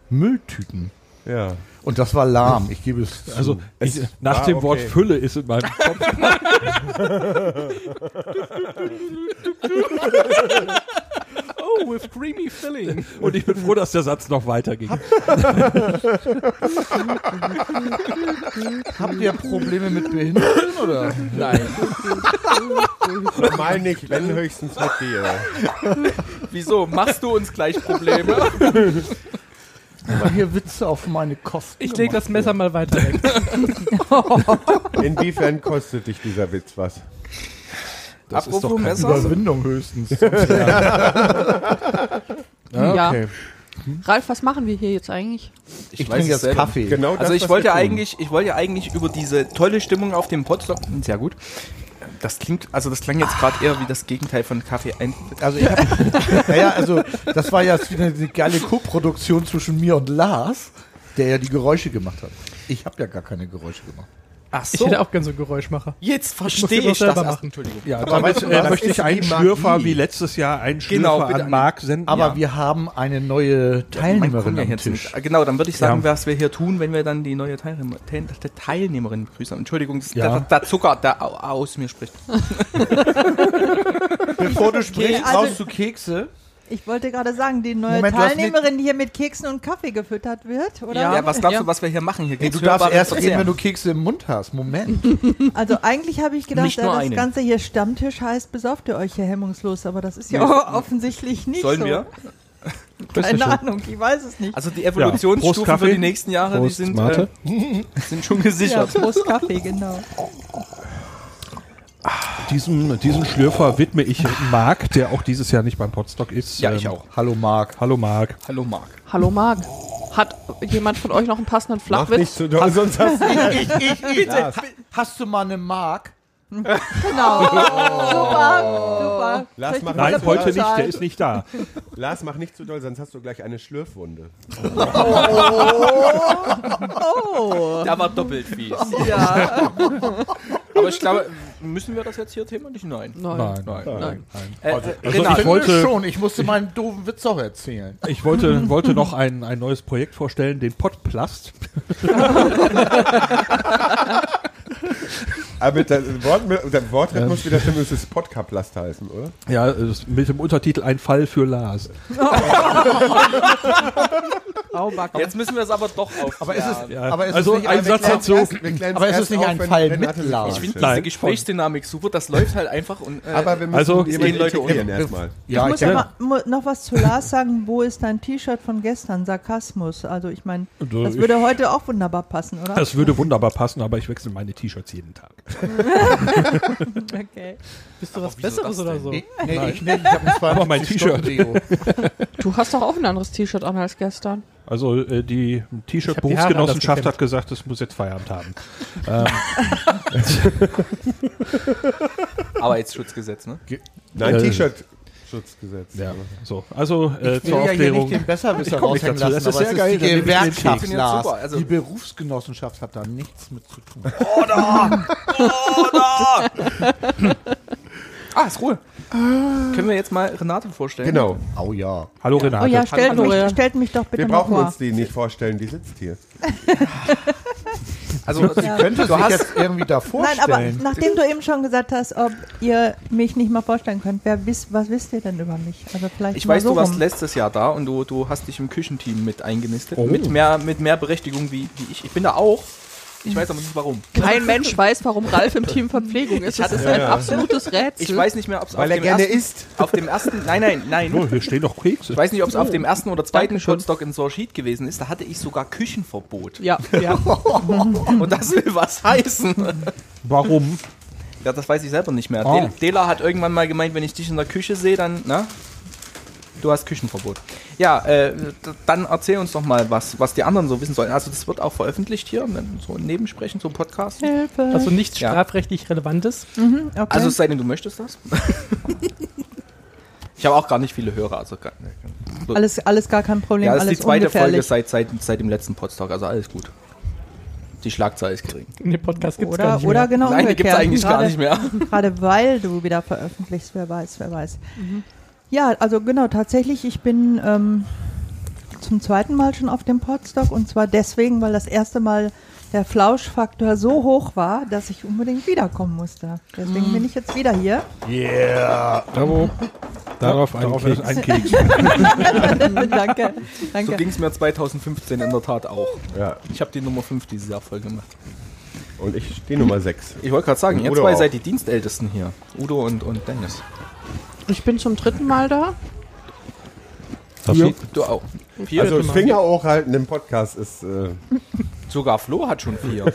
Mülltüten.
ja.
Und das war lahm, ich gebe es zu.
Also ich, nach
war
dem Wort
okay.
Fülle ist in meinem Kopf.
Oh, with creamy filling.
Und ich bin froh, dass der Satz noch weiterging.
Habt ihr Probleme mit Behinderten oder?
Nein.
Normal nicht, wenn höchstens mit dir.
Wieso? Machst du uns gleich Probleme?
Immer hier Witze auf meine Kosten.
Ich lege das Messer mal weiter weg.
Inwiefern kostet dich dieser Witz was?
Das ist
Apropos
doch kein
Messer.
Überwindung höchstens.
Ja.
okay.
Ralf, was machen wir hier jetzt eigentlich?
Ich,
weiß
trinke jetzt
selber.
Kaffee.
Genau das,
Also ich wollte
tun.
eigentlich, ich wollte ja eigentlich über diese tolle Stimmung auf dem Potsdam, sehr gut. Das klingt, also das klang jetzt gerade eher wie das Gegenteil von Kaffee ein.
Also ich hab, naja, also das war ja wieder eine geile Co-Produktion zwischen mir und Lars, der ja die Geräusche gemacht hat. Ich habe ja gar keine Geräusche gemacht.
Ach
Ich hätte auch gern so einen Geräuschmacher.
jetzt verstehe
doch
ich das.
machen.
Entschuldigung.
Ja,
Aber
damit äh, möchte ich einen Schlürfer wie letztes Jahr einen
Genau,
Schlürfer
bitte
an Marc senden.
Aber
ja.
wir haben eine neue Teilnehmerin
ja
am
jetzt
Tisch.
nicht. Genau, dann würde ich sagen,
Ja.
was wir hier tun, wenn wir dann die neue Teilnehmer, Teil- der Teilnehmerin begrüßen. Entschuldigung, das
Ja.
der, der Zucker, der au- aus mir spricht.
Bevor du sprichst,
also-
brauchst du Kekse.
Ich wollte gerade sagen, die neue
Moment,
Teilnehmerin, die hier mit Keksen und Kaffee gefüttert wird, oder?
Ja, was glaubst
Ja.
du, was wir hier machen? Hier geht's
du darfst erst reden, wenn du Kekse im Mund hast. Moment.
Also eigentlich habe ich gedacht, äh, das
eine.
Ganze hier Stammtisch heißt, besauft ihr euch hier hemmungslos, aber das ist ja
Nee.
offensichtlich nicht
Sollen
so.
wir?
Keine Ahnung, ich weiß es nicht.
Also die Evolutionsstufen
Kaffee.
für die nächsten Jahre,
Prost,
die sind, äh, sind schon
ja,
gesichert.
Prost Kaffee, genau.
Diesen, diesen Schlürfer widme ich Marc, der auch dieses Jahr nicht beim Podstock ist.
Ja, ich
Ähm,
auch.
Hallo Marc.
Hallo Marc.
Hallo Marc.
Hallo Marc. Hat jemand von euch noch einen passenden
Mach nicht
Flachwitz?
zu doll, sonst hast du
Ich, ich, bitte. Hast du mal eine Mark?
Genau. Super, super.
Lars,
ich
mach
Nein, heute nicht, der ist nicht da.
Lars, mach nicht zu doll, sonst hast du gleich eine Schlürfwunde.
Der war doppelt fies.
Ja.
Aber ich glaube, müssen wir das jetzt hier thematisieren? Nein.
Nein.
Nein,
Nein.
Äh,
Also
Renate,
ich wollte,
schon. Ich musste meinen doofen Witz auch erzählen.
ich wollte, wollte noch ein, ein neues Projekt vorstellen, den Podplast.
Aber der, Wort, der Wortrecht muss wieder stimmen, es ist Podcaplast heißen, oder?
Ja, mit dem Untertitel Ein Fall für Lars.
Aubacken.
jetzt müssen wir es aber doch auf.
Aber ist es,
Ja.
aber ist
Also
es nicht
ein Satz dazu.
Aber ist es nicht
auf,
ein
wenn
Fall mit Lars?
Ich finde diese Gesprächsdynamik super, das läuft halt einfach und äh,
Aber wir müssen
Also,
gehen Leute
um.
erstmal.
Ja,
ich muss
ich,
mu- noch was zu Lars sagen. Wo ist dein T-Shirt von gestern? Sarkasmus. Also ich meine, das würde heute auch wunderbar passen, oder?
Das würde wunderbar passen, aber ich wechsle meine T-Shirts jeden Tag.
Okay.
Bist du was
wieso
Besseres oder so?
nee, nee, ich, nee, ich habe ein
Aber mein
52 Stunden Deo.
Du hast doch auch ein anderes T-Shirt an als gestern.
Also äh, die T-Shirt-Berufsgenossenschaft hat gesagt, es muss jetzt Feierabend haben.
Arbeitsschutzgesetz, ne?
Nein,
Äh,
T-Shirt-Schutzgesetz.
Ja, so. Also äh,
Ich will
zur
ja hier nicht
Aufklärung.
den Besserwisser
Ich komm nicht
raushängen
dazu,
lassen,
das ist
aber
sehr
es
geil,
ist die Gewerkschaft. Lars.
Also-
die Berufsgenossenschaft hat da nichts mit zu tun.
Ah, ist Ruhe. Können wir jetzt mal Renate vorstellen?
Genau.
Oh ja.
Hallo Renate.
Oh ja, stellt
Hallo,
mich, stellt mich doch bitte
Wir brauchen
vor.
uns die nicht vorstellen, die sitzt hier.
Also,
Könnte
du
sich
hast,
jetzt irgendwie da
Nein, aber
vorstellen.
nachdem du eben schon gesagt hast, ob ihr mich nicht mal vorstellen könnt, wer wisst, was wisst ihr denn über mich? Also vielleicht
ich weiß,
so
du warst
rum.
letztes Jahr da und du, du hast dich im Küchenteam mit eingenistet.
Oh.
Mit, mehr, mit mehr Berechtigung wie, wie ich. Ich bin da auch. Ich weiß aber nicht warum.
Kein Mensch weiß, warum Ralf im Team Verpflegung ist. Das ist ein absolutes Rätsel.
Ich weiß nicht mehr, ob es auf dem
gerne
ersten,
isst.
auf dem ersten, nein, nein, nein.
Oh, hier stehen doch Kekse.
Ich weiß nicht, ob es auf dem ersten oder zweiten. Shotstock in Sorshid gewesen ist. Da hatte ich sogar Küchenverbot.
Ja, ja.
Und das will was heißen.
Warum?
Ja, das weiß ich selber nicht mehr.
Oh.
Del Dela hat irgendwann mal gemeint, wenn ich dich in der Küche sehe, dann, na? Du hast Küchenverbot. Ja, äh, dann erzähl uns doch mal, was, was die anderen so wissen sollen. Also das wird auch veröffentlicht hier, ne, so ein Nebensprechen, so ein Podcast.
Hilfe.
Also nichts
Ja.
strafrechtlich Relevantes.
mhm, okay.
Also es sei denn, du möchtest das. ich habe auch gar nicht viele Hörer. Also gar, so-
alles, alles gar kein Problem,
ja, das ist die zweite Folge seit, seit, seit dem letzten Podstock, also alles gut. Die Schlagzahl ist gering.
In dem Podcast gibt es gar
Oder,
nicht
oder
mehr.
genau
Nein, die gibt es eigentlich gar
Gerade-
nicht mehr.
Gerade weil du wieder veröffentlichst, wer weiß, wer weiß. Ja, also genau, tatsächlich, ich bin ähm, zum zweiten Mal schon auf dem Podstock und zwar deswegen, weil das erste Mal der Flauschfaktor so hoch war, dass ich unbedingt wiederkommen musste. Deswegen bin ich jetzt wieder hier.
Darauf, darauf ein
Darauf
Keks.
ein Keks.
danke,
So
danke.
ging es mir 2015 in der Tat auch.
Ja.
Ich habe die Nummer 5 dieses Jahr voll gemacht.
Und ich stehe Nummer 6.
Ich wollte gerade sagen, ihr zwei
auch.
seid die Dienstältesten hier. Udo und, und Dennis.
Ich bin zum dritten Mal da.
Ja.
Du auch. Vier.
Also Finger hochhalten im Podcast ist. Äh,
Sogar Flo hat schon vier.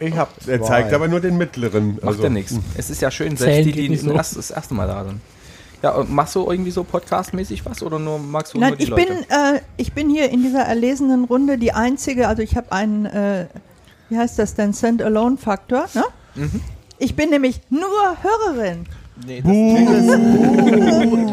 Ich hab
er zeigt aber nur den mittleren.
Macht
also,
ja nichts. Es ist ja schön,
Zählen
selbst die,
geht
die
nicht so.
erst, das erste Mal da sind. Ja, machst du irgendwie so podcastmäßig was oder nur magst du
Nein,
nur die
ich
Leute?
bin, äh, ich bin hier in dieser erlesenen Runde die einzige, also ich habe einen, äh, wie heißt das denn, Stand-Alone-Faktor, ne?
Mhm.
Ich bin nämlich nur Hörerin.
Nee,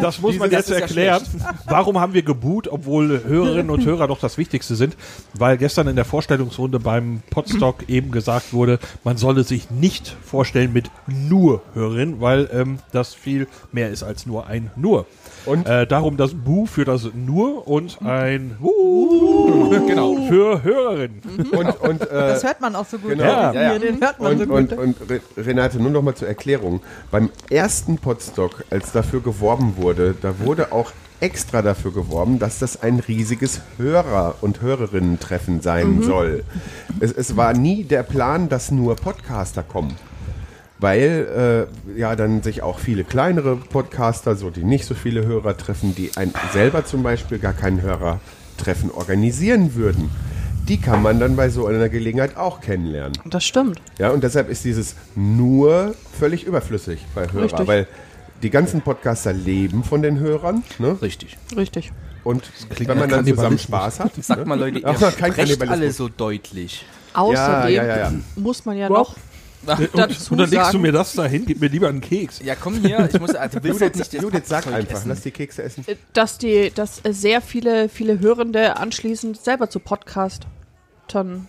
Das muss man
das
jetzt
ist ja
erklären. Warum haben wir geboot, obwohl Hörerinnen und Hörer doch das Wichtigste sind? Weil gestern in der Vorstellungsrunde beim Podstock eben gesagt wurde, man solle sich nicht vorstellen mit nur Hörerin, weil ähm, das viel mehr ist als nur ein nur.
Und?
Äh, darum das Bu für das nur und ein Wuh genau, für Hörerin.
Und, und, äh,
Das hört man auch so gut.
genau.
Ja.
Hier, Den hört man so
Und,
gut.
und, und Re- Renate, nur noch mal zur Erklärung. Beim ersten Podstock, als dafür geworben wurde, da wurde auch extra dafür geworben, dass das ein riesiges Hörer- und Hörerinnen-Treffen sein soll. Es, es war nie der Plan, dass nur Podcaster kommen. Weil äh, ja dann sich auch viele kleinere Podcaster, so die nicht so viele Hörer treffen, die ein, selber zum Beispiel gar kein Hörertreffen organisieren würden. Die kann man dann bei so einer Gelegenheit auch kennenlernen.
Das stimmt.
Ja, und deshalb ist dieses nur völlig überflüssig bei Hörer,
Richtig.
weil die ganzen Podcaster leben von den Hörern. Ne?
Richtig.
Richtig.
Und wenn man dann zusammen Spaß hat.
Sag
ne?
mal Leute, ihr
Ach, kein
sprecht alle so deutlich.
Außerdem
ja, ja, ja.
muss man ja noch
Und,
dazu
und dann legst du mir das dahin, gib mir lieber einen Keks.
Ja, komm hier, ich muss, also du willst
Judith,
nicht das
Judith sag einfach,
essen.
lass die Kekse essen.
äh, dass die, dass äh, sehr viele, viele Hörende anschließend selber zu Podcastern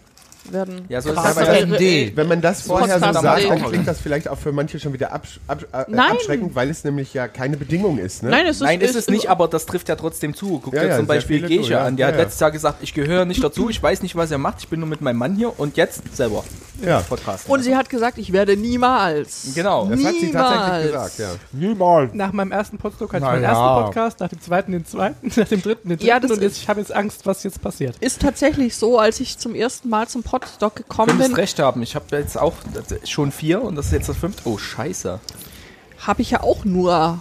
werden.
Ja, so ist
Krass.
bei
ND.
ND.
Wenn man das vorher so
Podcast
sagt, dann klingt das vielleicht auch für manche schon wieder absch ab äh,
Nein.
abschreckend, weil es nämlich ja keine Bedingung ist. Ne?
Nein, es ist,
Nein, ist es nicht, aber das trifft ja trotzdem zu. Guck
Ja,
dir
ja,
zum Beispiel Gesche
ja.
an. Der
Ja,
hat
ja.
letztes Jahr gesagt, ich gehöre nicht dazu, ich weiß nicht, was er macht, ich bin nur mit meinem Mann hier und jetzt selber
Ja.
Podcast.
Und sie hat gesagt, ich werde niemals.
Genau.
Das hat sie tatsächlich
Niemals.
gesagt, ja.
Niemals.
Nach meinem ersten Podstock hatte ich meinen
ja.
ersten Podcast, nach dem zweiten den zweiten, nach dem dritten den dritten
Ja, das
und jetzt,
ist-
ich habe jetzt Angst, was jetzt passiert.
Ist tatsächlich so, als ich zum ersten Mal zum Podstock gekommen bin,
recht haben. Ich habe jetzt auch schon vier und das ist jetzt das fünfte. Oh, scheiße.
habe ich ja auch nur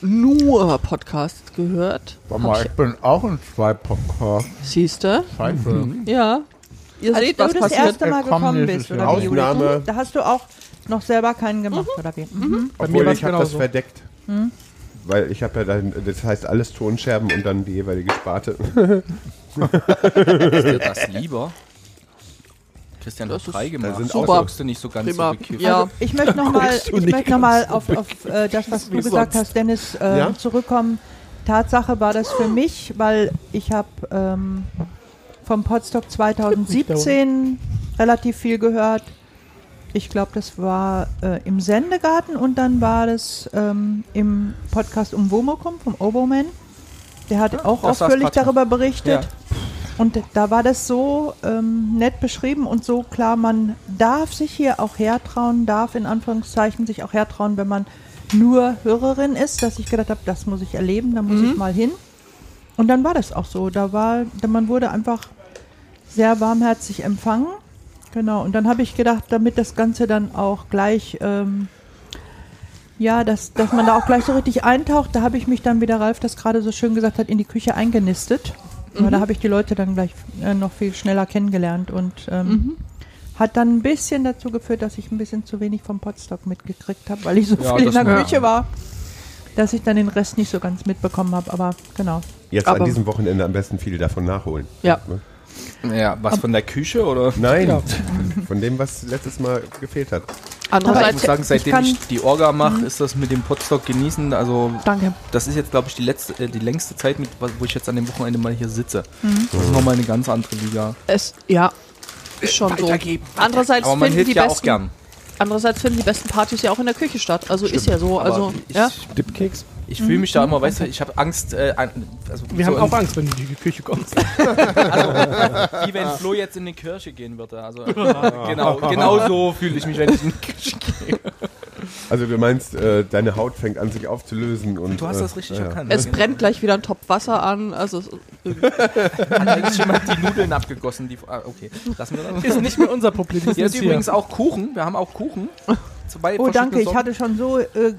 nur Podcast gehört.
Warte mal, ich bin auch in zwei Podcasts.
Siehste?
Scheiße.
Ja. Ihr
Als
seht,
du
was
das
passiert.
erste Mal gekommen bist, oder wie?
Ausnahme.
Da hast du auch noch selber keinen gemacht, oder wie? Mhm.
Bei
Obwohl
mir
ich habe das verdeckt. Weil ich habe ja dann, das heißt alles Tonscherben und dann die jeweilige Sparte.
Ist dir das lieber? Christian
Das
hat
ist-
drei gemacht.
sind
auch-
Guckst du nicht so ganz
Prima.
so bekifft.
Ja.
Also ich möchte nochmal noch mal auf, auf äh, das, was du gesagt
sonst.
hast, Dennis, äh,
Ja?
zurückkommen. Tatsache war das für mich, weil ich habe ähm, vom Podstock 2017 relativ viel gehört. Ich glaube, das war äh, im Sendegarten und dann war das ähm, im Podcast um Womokum vom Oboman. Der hat auch
das war's
ausführlich darüber berichtet.
Ja.
Und da war das so ähm, nett beschrieben und so klar, man darf sich hier auch hertrauen, darf in Anführungszeichen sich auch hertrauen, wenn man nur Hörerin ist, dass ich gedacht habe, das muss ich erleben, da muss ich mal hin. Und dann war das auch so. Da war, man wurde einfach sehr warmherzig empfangen. Genau. Und dann habe ich gedacht, damit das Ganze dann auch gleich, ähm, ja, dass, dass man da auch gleich so richtig eintaucht, da habe ich mich dann, wie der Ralf das gerade so schön gesagt hat, in die Küche eingenistet. Aber da habe ich die Leute dann gleich äh, noch viel schneller kennengelernt und ähm, hat dann ein bisschen dazu geführt, dass ich ein bisschen zu wenig vom Potstock mitgekriegt habe, weil ich so
Ja,
viel in der Küche war, dass ich dann den Rest nicht so ganz mitbekommen habe. Aber genau.
Jetzt
Aber-
an diesem Wochenende am besten viel davon nachholen.
Ja.
Ja, was von der Küche oder?
Nein, von dem, was letztes Mal gefehlt hat.
Ich
Andererseits,
muss sagen, seitdem
kann-
ich, die Orga mache, ist das mit dem Potstock genießen. Also
Danke.
das ist jetzt, glaube ich, die letzte, äh, die längste Zeit, mit, wo ich jetzt an dem Wochenende mal hier sitze. Das ist nochmal eine ganz andere Liga.
es, ja, ist schon so. Andererseits
Aber man
finden
hilft
die
ja auch
besten,
gern.
Andererseits finden die besten Partys ja auch in der Küche statt. Also ist ja so.
Aber
Also
ich,
ja.
Dipkeks.
ich fühle mich da immer, weißt du, ich habe Angst. Äh, also
Wir
so
haben auch Angst, wenn du in die Küche kommst.
Wie wenn Flo jetzt in die Kirche gehen würde. Also, genau, genau so fühle ich mich, wenn ich in die Kirche gehe.
Also du meinst, äh, deine Haut fängt an sich aufzulösen und
Du hast
äh,
das richtig
ja, ja.
erkannt.
Es brennt gleich wieder ein Topf Wasser an. Also es-
Hat jemand die Nudeln abgegossen? Die, ah, okay, lassen wir das.
Ist nicht mehr unser Problem.
ist
jetzt
übrigens auch Kuchen. Wir haben auch Kuchen. Zwei
Oh, danke.
verschiedene
Ich
Sorten.
hatte schon so äh,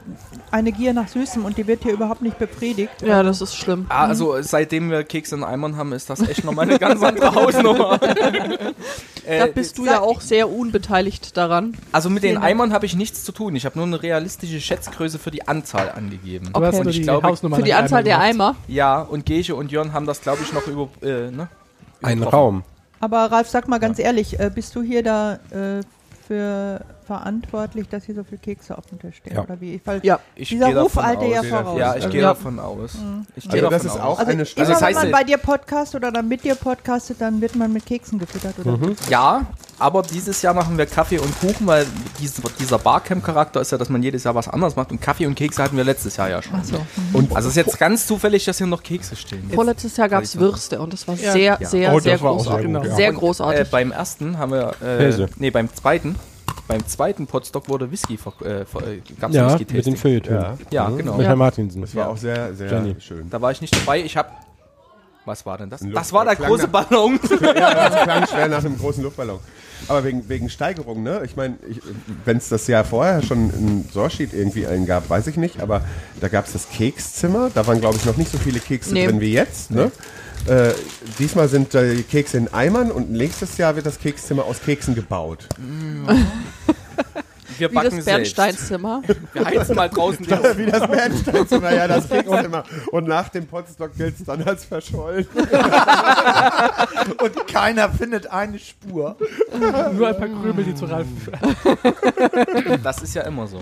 eine Gier nach Süßem und die wird hier überhaupt nicht befriedigt.
Ja, das ist schlimm.
Ah, also seitdem wir Kekse in Eimern haben, ist das echt nochmal eine ganz andere Hausnummer.
Da
äh,
bist du ja auch sehr unbeteiligt daran.
also mit den. Eimern habe ich nichts zu tun. Ich habe nur eine realistische Schätzgröße für die Anzahl angegeben.
Okay.
Und ich glaube,
Für die Anzahl der. Eimer.
Ja, und Gesche und Jörn haben das, glaube ich, noch über. Äh, ne?
Ein. Raum.
Aber Ralf, sag mal ganz ehrlich, äh, bist du hier da äh, für verantwortlich, dass hier so viele Kekse auf dem Tisch stehen?
Ja.
Oder wie? Weil
Ja.
Ich
dieser
gehe
Ruf
davon
eilte ja
aus.
voraus.
Ja, ich
Also-
gehe
Ja.
davon aus. Ich gehe
Also
davon
das ist
aus.
auch
Also
eine
immer,
Also das heißt,
wenn man bei dir podcast oder dann mit dir podcastet, dann wird man mit Keksen gefüttert, oder?
Ja, aber dieses Jahr machen wir Kaffee und Kuchen, weil dies, dieser Barcamp-Charakter ist ja, dass man jedes Jahr was anderes macht. Und Kaffee und Kekse hatten wir letztes Jahr ja schon.
Ach so.
Und
Also es ist jetzt ganz zufällig, dass hier noch Kekse stehen.
Vorletztes Jahr gab es. Würste und das war
Ja.
sehr,
Ja.
sehr,
Oh, das
sehr
war auch sehr
großartig.
gut, ja.
Sehr
Und,
großartig.
Äh, beim ersten haben wir, äh,
Käse.
nee, beim zweiten, beim zweiten Potstock wurde Whisky, ver äh, ver äh, gab's
Ja,
Whisky
mit den Feuilletönen.
Ja.
Ja,
Mhm.
genau.
Mit
Ja.
Herrn Martinsen.
das war
Ja.
auch sehr, sehr
Jenny.
schön.
Da war ich nicht dabei. Ich habe, was war denn das?
Ein
Das war der große Ballon.
ja, das klang schwer nach einem großen Luftballon. Aber wegen, wegen Steigerung, ne? Ich meine, wenn es das Jahr vorher schon ein Sorsheet irgendwie einen gab, weiß ich nicht, aber da gab es das Kekszimmer. Da waren, glaube ich, noch nicht so viele Kekse
Nee.
drin wie jetzt. Ne? Äh, diesmal sind äh, die Kekse in Eimern und nächstes Jahr wird das Kekszimmer aus Keksen gebaut.
Wir
Wie
backen
das
selbst.
Bernsteinzimmer.
Wir heizen mal draußen die
Wie das Bernsteinzimmer, ja, das Kekszimmer. Und nach dem Potstock gilt es dann als verschollen.
Und keiner findet eine Spur.
Nur ein paar Krümel, die zu Ralf.
Das ist ja immer so.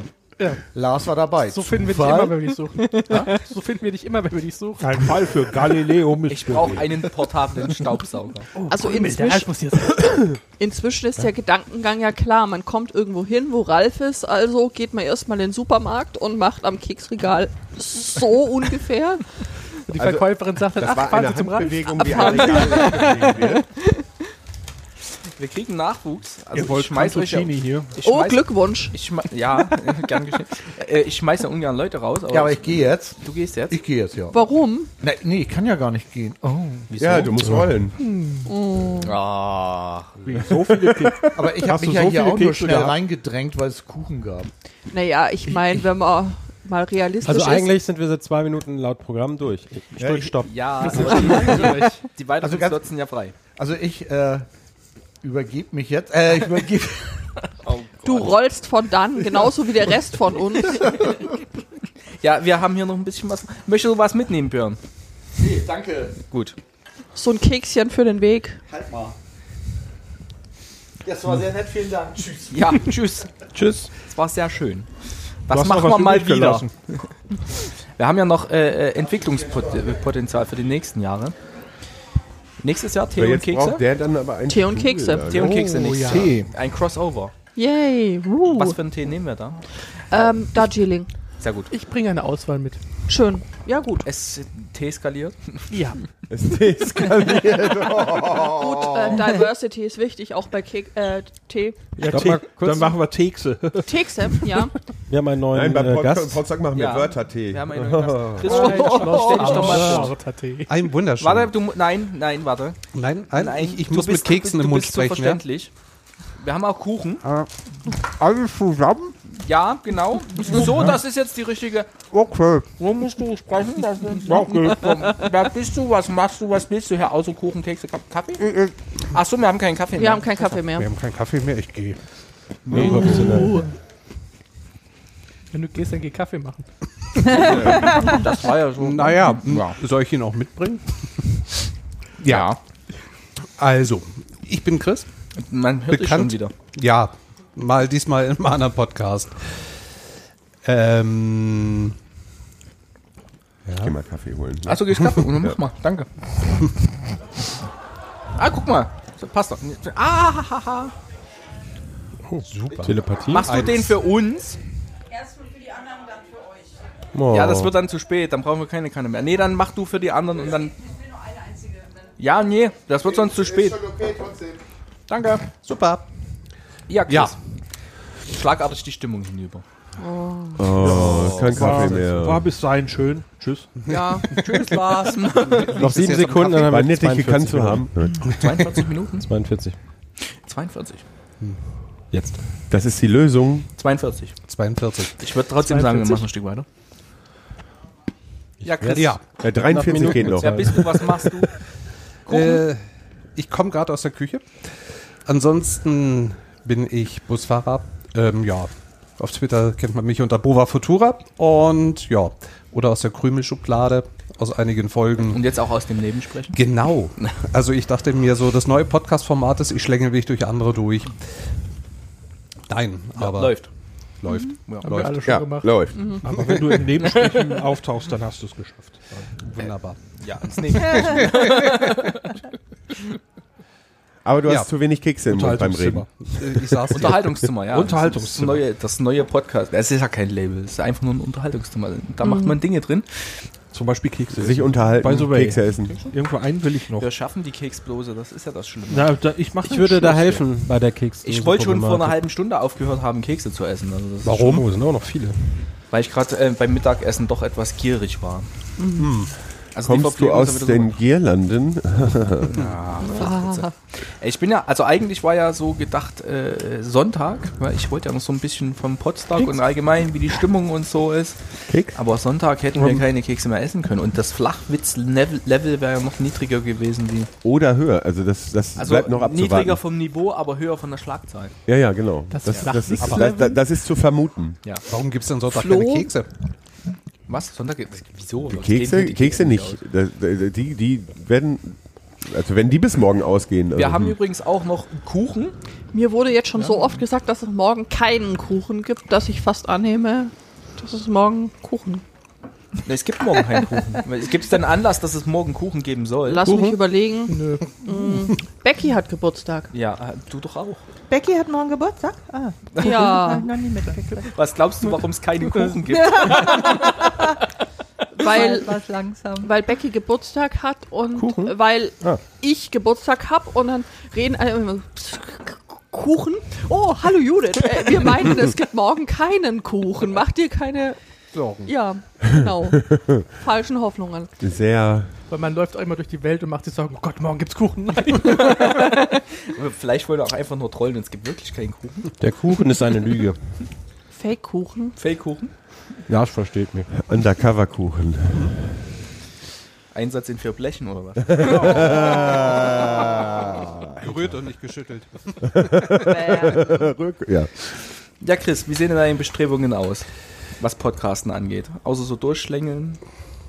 Lars war dabei.
So finden wir dich
Zufall?
immer, wenn wir dich suchen. Ja? So finden wir dich immer, wenn wir dich suchen.
Ein Fall für Galileo
Ich brauche einen portablen Staubsauger.
Also
Krümel, der
inzwischen, inzwischen ist der Gedankengang ja klar. Man kommt irgendwo hin, wo Ralf ist, also geht man erstmal in den Supermarkt und macht am Keksregal so ungefähr.
Und die
Also,
Verkäuferin sagt dann,
Das
ach,
war
fahren
eine
Sie zum Ralf.
Regal bewegt wird.
Wir kriegen Nachwuchs. Also
Ihr
ich
wollt
schmeiß euch ja,
hier.
ich
Oh,
schmeiß,
Glückwunsch.
Ich schmeiß, ja, gern geschehen. Äh, ich schmeiße ungern Leute raus, aber,
Ja, aber ich gehe jetzt.
du gehst jetzt.
Ich gehe jetzt, ja.
Warum?
Nee, nee, ich kann ja gar nicht gehen. Oh.
Wieso?
Ja, du musst rollen.
Ah,
So viele Kekse.
Aber ich habe mich ja
so
hier
viele
auch nur
Kekse
schnell
gehabt?
reingedrängt, weil es Kuchen gab.
Naja, ich meine, wenn man mal realistisch
Also
ist.
eigentlich sind wir seit zwei Minuten laut Programm durch. Ich
Ja,
drück
ich-
Stopp.
ja, aber die, die weiteren
Also ganz-
Slots sind ja frei.
Also ich äh, übergebe mich jetzt. Äh, ich übergebe.
Oh
Du rollst von dann, genauso wie der Rest von uns.
Ja, wir haben hier noch ein bisschen was. Möchtest du was mitnehmen, Björn?
nee, danke.
Gut.
So ein Kekschen für den Weg.
Halt mal. Das war sehr nett, vielen Dank. Tschüss.
Ja, tschüss.
Tschüss.
Es war sehr schön. Das machen wir mal wieder. Wir haben ja noch äh, äh, Entwicklungspotenzial für die nächsten Jahre. Nächstes Jahr Tee und Kekse.
braucht der dann aber einen
Tee und Kekse.
Tee und Kekse nächstes
ja.
Jahr.
Tee.
Ein Crossover.
Yay. Uh.
Was für einen Tee nehmen wir da?
Ähm, Darjeeling.
Sehr gut.
Ich bringe eine Auswahl mit.
Schön. Ja, gut.
Es Tee skaliert.
Ja.
Es deeskaliert.
Gut, äh, Diversity ist wichtig, auch bei Kek äh, Tee.
Ja, Te
mal kurz.
dann machen wir Tekse.
Tekse, ja.
Wir haben einen neuen
Nein, beim
äh,
Podcast,
Gast.
Podcast machen wir
Ja.
Wörtertee.
Wir haben einen Gast. Chris, stell dich
Oh,
stell dich doch mal vor.
Tee.
Ein wunderschön.
Warte, du, nein, nein, warte.
nein, nein,
Nein,
ich, ich
du
muss
bist-
mit Keksen
du,
im
du
Mund
bist so
sprechen. Ja?
verständlich. Wir haben auch Kuchen.
Alles zusammen?
Ja, genau. So, das ist jetzt die richtige.
Okay.
Wo musst du sprechen? Das ist, Wer bist du? Was machst du? Was willst du hier? Außer Kuchen, Kekse, Ka- Kaffee? Achso, wir haben keinen Kaffee
Wir
mehr.
haben keinen Kaffee mehr.
Wir haben keinen Kaffee mehr, ich gehe.
Nee, professionell.
Wenn du gehst, dann geh Kaffee machen.
Das war ja so.
Naja, soll ich ihn auch mitbringen? ja. Also, ich bin Chris.
Man hört dich schon
Bekannt.
wieder.
Ja, mal diesmal in einem anderen Podcast. Ähm,
Ich geh mal Kaffee holen. ne?
Achso, gehst Kaffee? Oh, mach mal, danke. ah, guck mal. Passt doch. Ah, haha.
Super. Telepathie.
Machst du den für uns?
Oh.
Ja, das wird dann zu spät. Dann brauchen wir keine Kanne mehr. Nee, dann mach du für die anderen und dann. Ja, nee, das wird sonst zu spät. Danke.
super.
Ja, Chris.
Ja.
Schlagartig die Stimmung hinüber.
Oh, kein Kaffee mehr.
War bis dahin schön. Tschüss.
Ja, tschüss, Lars.
Noch sieben Sekunden, dann haben
War
wir
nett, dich
42
gekannt zu haben.
42 Minuten?
42.
42.
Jetzt.
Das ist die Lösung.
42.
42.
Ich würde trotzdem sagen, wir
42?
machen ein Stück weiter. Ja, Chris.
Ja.
Äh, 43
Minuten
geht noch.
Wer bist du? Was machst du?
Äh, ich komme gerade aus der Küche. Ansonsten bin ich Busfahrer. Ähm, ja, auf Twitter kennt man mich unter Bova Futura. Und ja, oder aus der Krümelschublade, aus einigen Folgen.
Und jetzt auch aus dem Leben sprechen?
Genau. Also ich dachte mir so, das neue Podcast-Format ist, ich schlänge mich durch andere durch. Nein, aber
Läuft.
läuft.
Ja.
Haben wir alle schon
Ja,
gemacht.
läuft.
Aber wenn du im Nebensprechen auftauchst, dann hast du es geschafft.
Wunderbar.
Ja, ins Leben.
Aber du
Ja.
hast zu wenig Kekse im Mund beim Reden.
Äh, Ich saß hier.
Unterhaltungszimmer, ja.
Unterhaltungszimmer.
Das, neue, das neue Podcast. Es ist ja kein Label, es ist einfach nur ein Unterhaltungszimmer. Da macht man Dinge drin.
Zum Beispiel Kekse.
Sich
essen.
unterhalten,
By the way.
Kekse essen.
Irgendwo einen will ich noch.
Wir schaffen die Keksblose, das ist ja das Schlimme.
Na, da, ich mach
Ich würde da helfen bei der Keks.
ich wollte schon vor einer halben Stunde aufgehört haben, Kekse zu essen. Also
Warum? Oh, sind auch noch viele.
Weil ich gerade äh, beim Mittagessen doch etwas gierig war. Also
Kommst du aus
ja
den Girlanden?
so- Ich bin ja, also eigentlich war ja so gedacht äh, Sonntag, weil ich wollte ja noch so ein bisschen vom Potsdam und allgemein, wie die Stimmung und so ist.
Keks?
Aber Sonntag hätten wir keine Kekse mehr essen können. Und das Flachwitz-Level Level wäre ja noch niedriger gewesen wie.
Oder höher. Also das, das
Also
bleibt noch abzuwarten.
niedriger vom Niveau, aber höher von der Schlagzahl.
Ja, ja, genau.
Das
Das, das, ist, das ist zu vermuten.
Ja.
Warum gibt es denn Sonntag
Flo?
keine Kekse?
Was? Sonntag? Wieso? Was
Kekse,
die
Kekse nicht. Die, die werden, also wenn die bis morgen ausgehen.
Wir
also,
haben
hm.
übrigens auch noch Kuchen.
Mir wurde jetzt schon so oft gesagt, dass es morgen keinen Kuchen gibt, dass ich fast annehme, dass es morgen Kuchen.
Ne, Es gibt morgen keinen Kuchen. Gibt es denn Anlass, dass es morgen Kuchen geben soll?
Lass mich überlegen. Mm, Becky hat Geburtstag.
Ja, äh, du doch auch.
Becky hat morgen Geburtstag? Ah,
Ja.
Was glaubst du, warum es keinen Kuchen gibt?
weil, weil Becky Geburtstag hat und weil
Ah.
ich Geburtstag hab und dann reden alle immer, "Psst, Kuchen? Oh, hallo Judith. Äh, wir meinen, es gibt morgen keinen Kuchen. Mach dir keine
Sorgen.
Ja, genau. Falschen Hoffnungen.
Sehr.
Weil man läuft auch immer durch die Welt und macht sich Sorgen, oh Gott, morgen gibt's Kuchen. Nein.
Vielleicht wollte er auch einfach nur trollen es gibt wirklich keinen Kuchen.
Der Kuchen ist eine Lüge.
Fake-Kuchen.
Fake-Kuchen.
Ja, ich versteht mich.
Undercover-Kuchen.
Einsatz in vier Blechen oder was?
Gerührt und nicht geschüttelt.
Ja.
Ja, Chris, wie sehen denn deine Bestrebungen aus, was Podcasten angeht? Außer so durchschlängeln?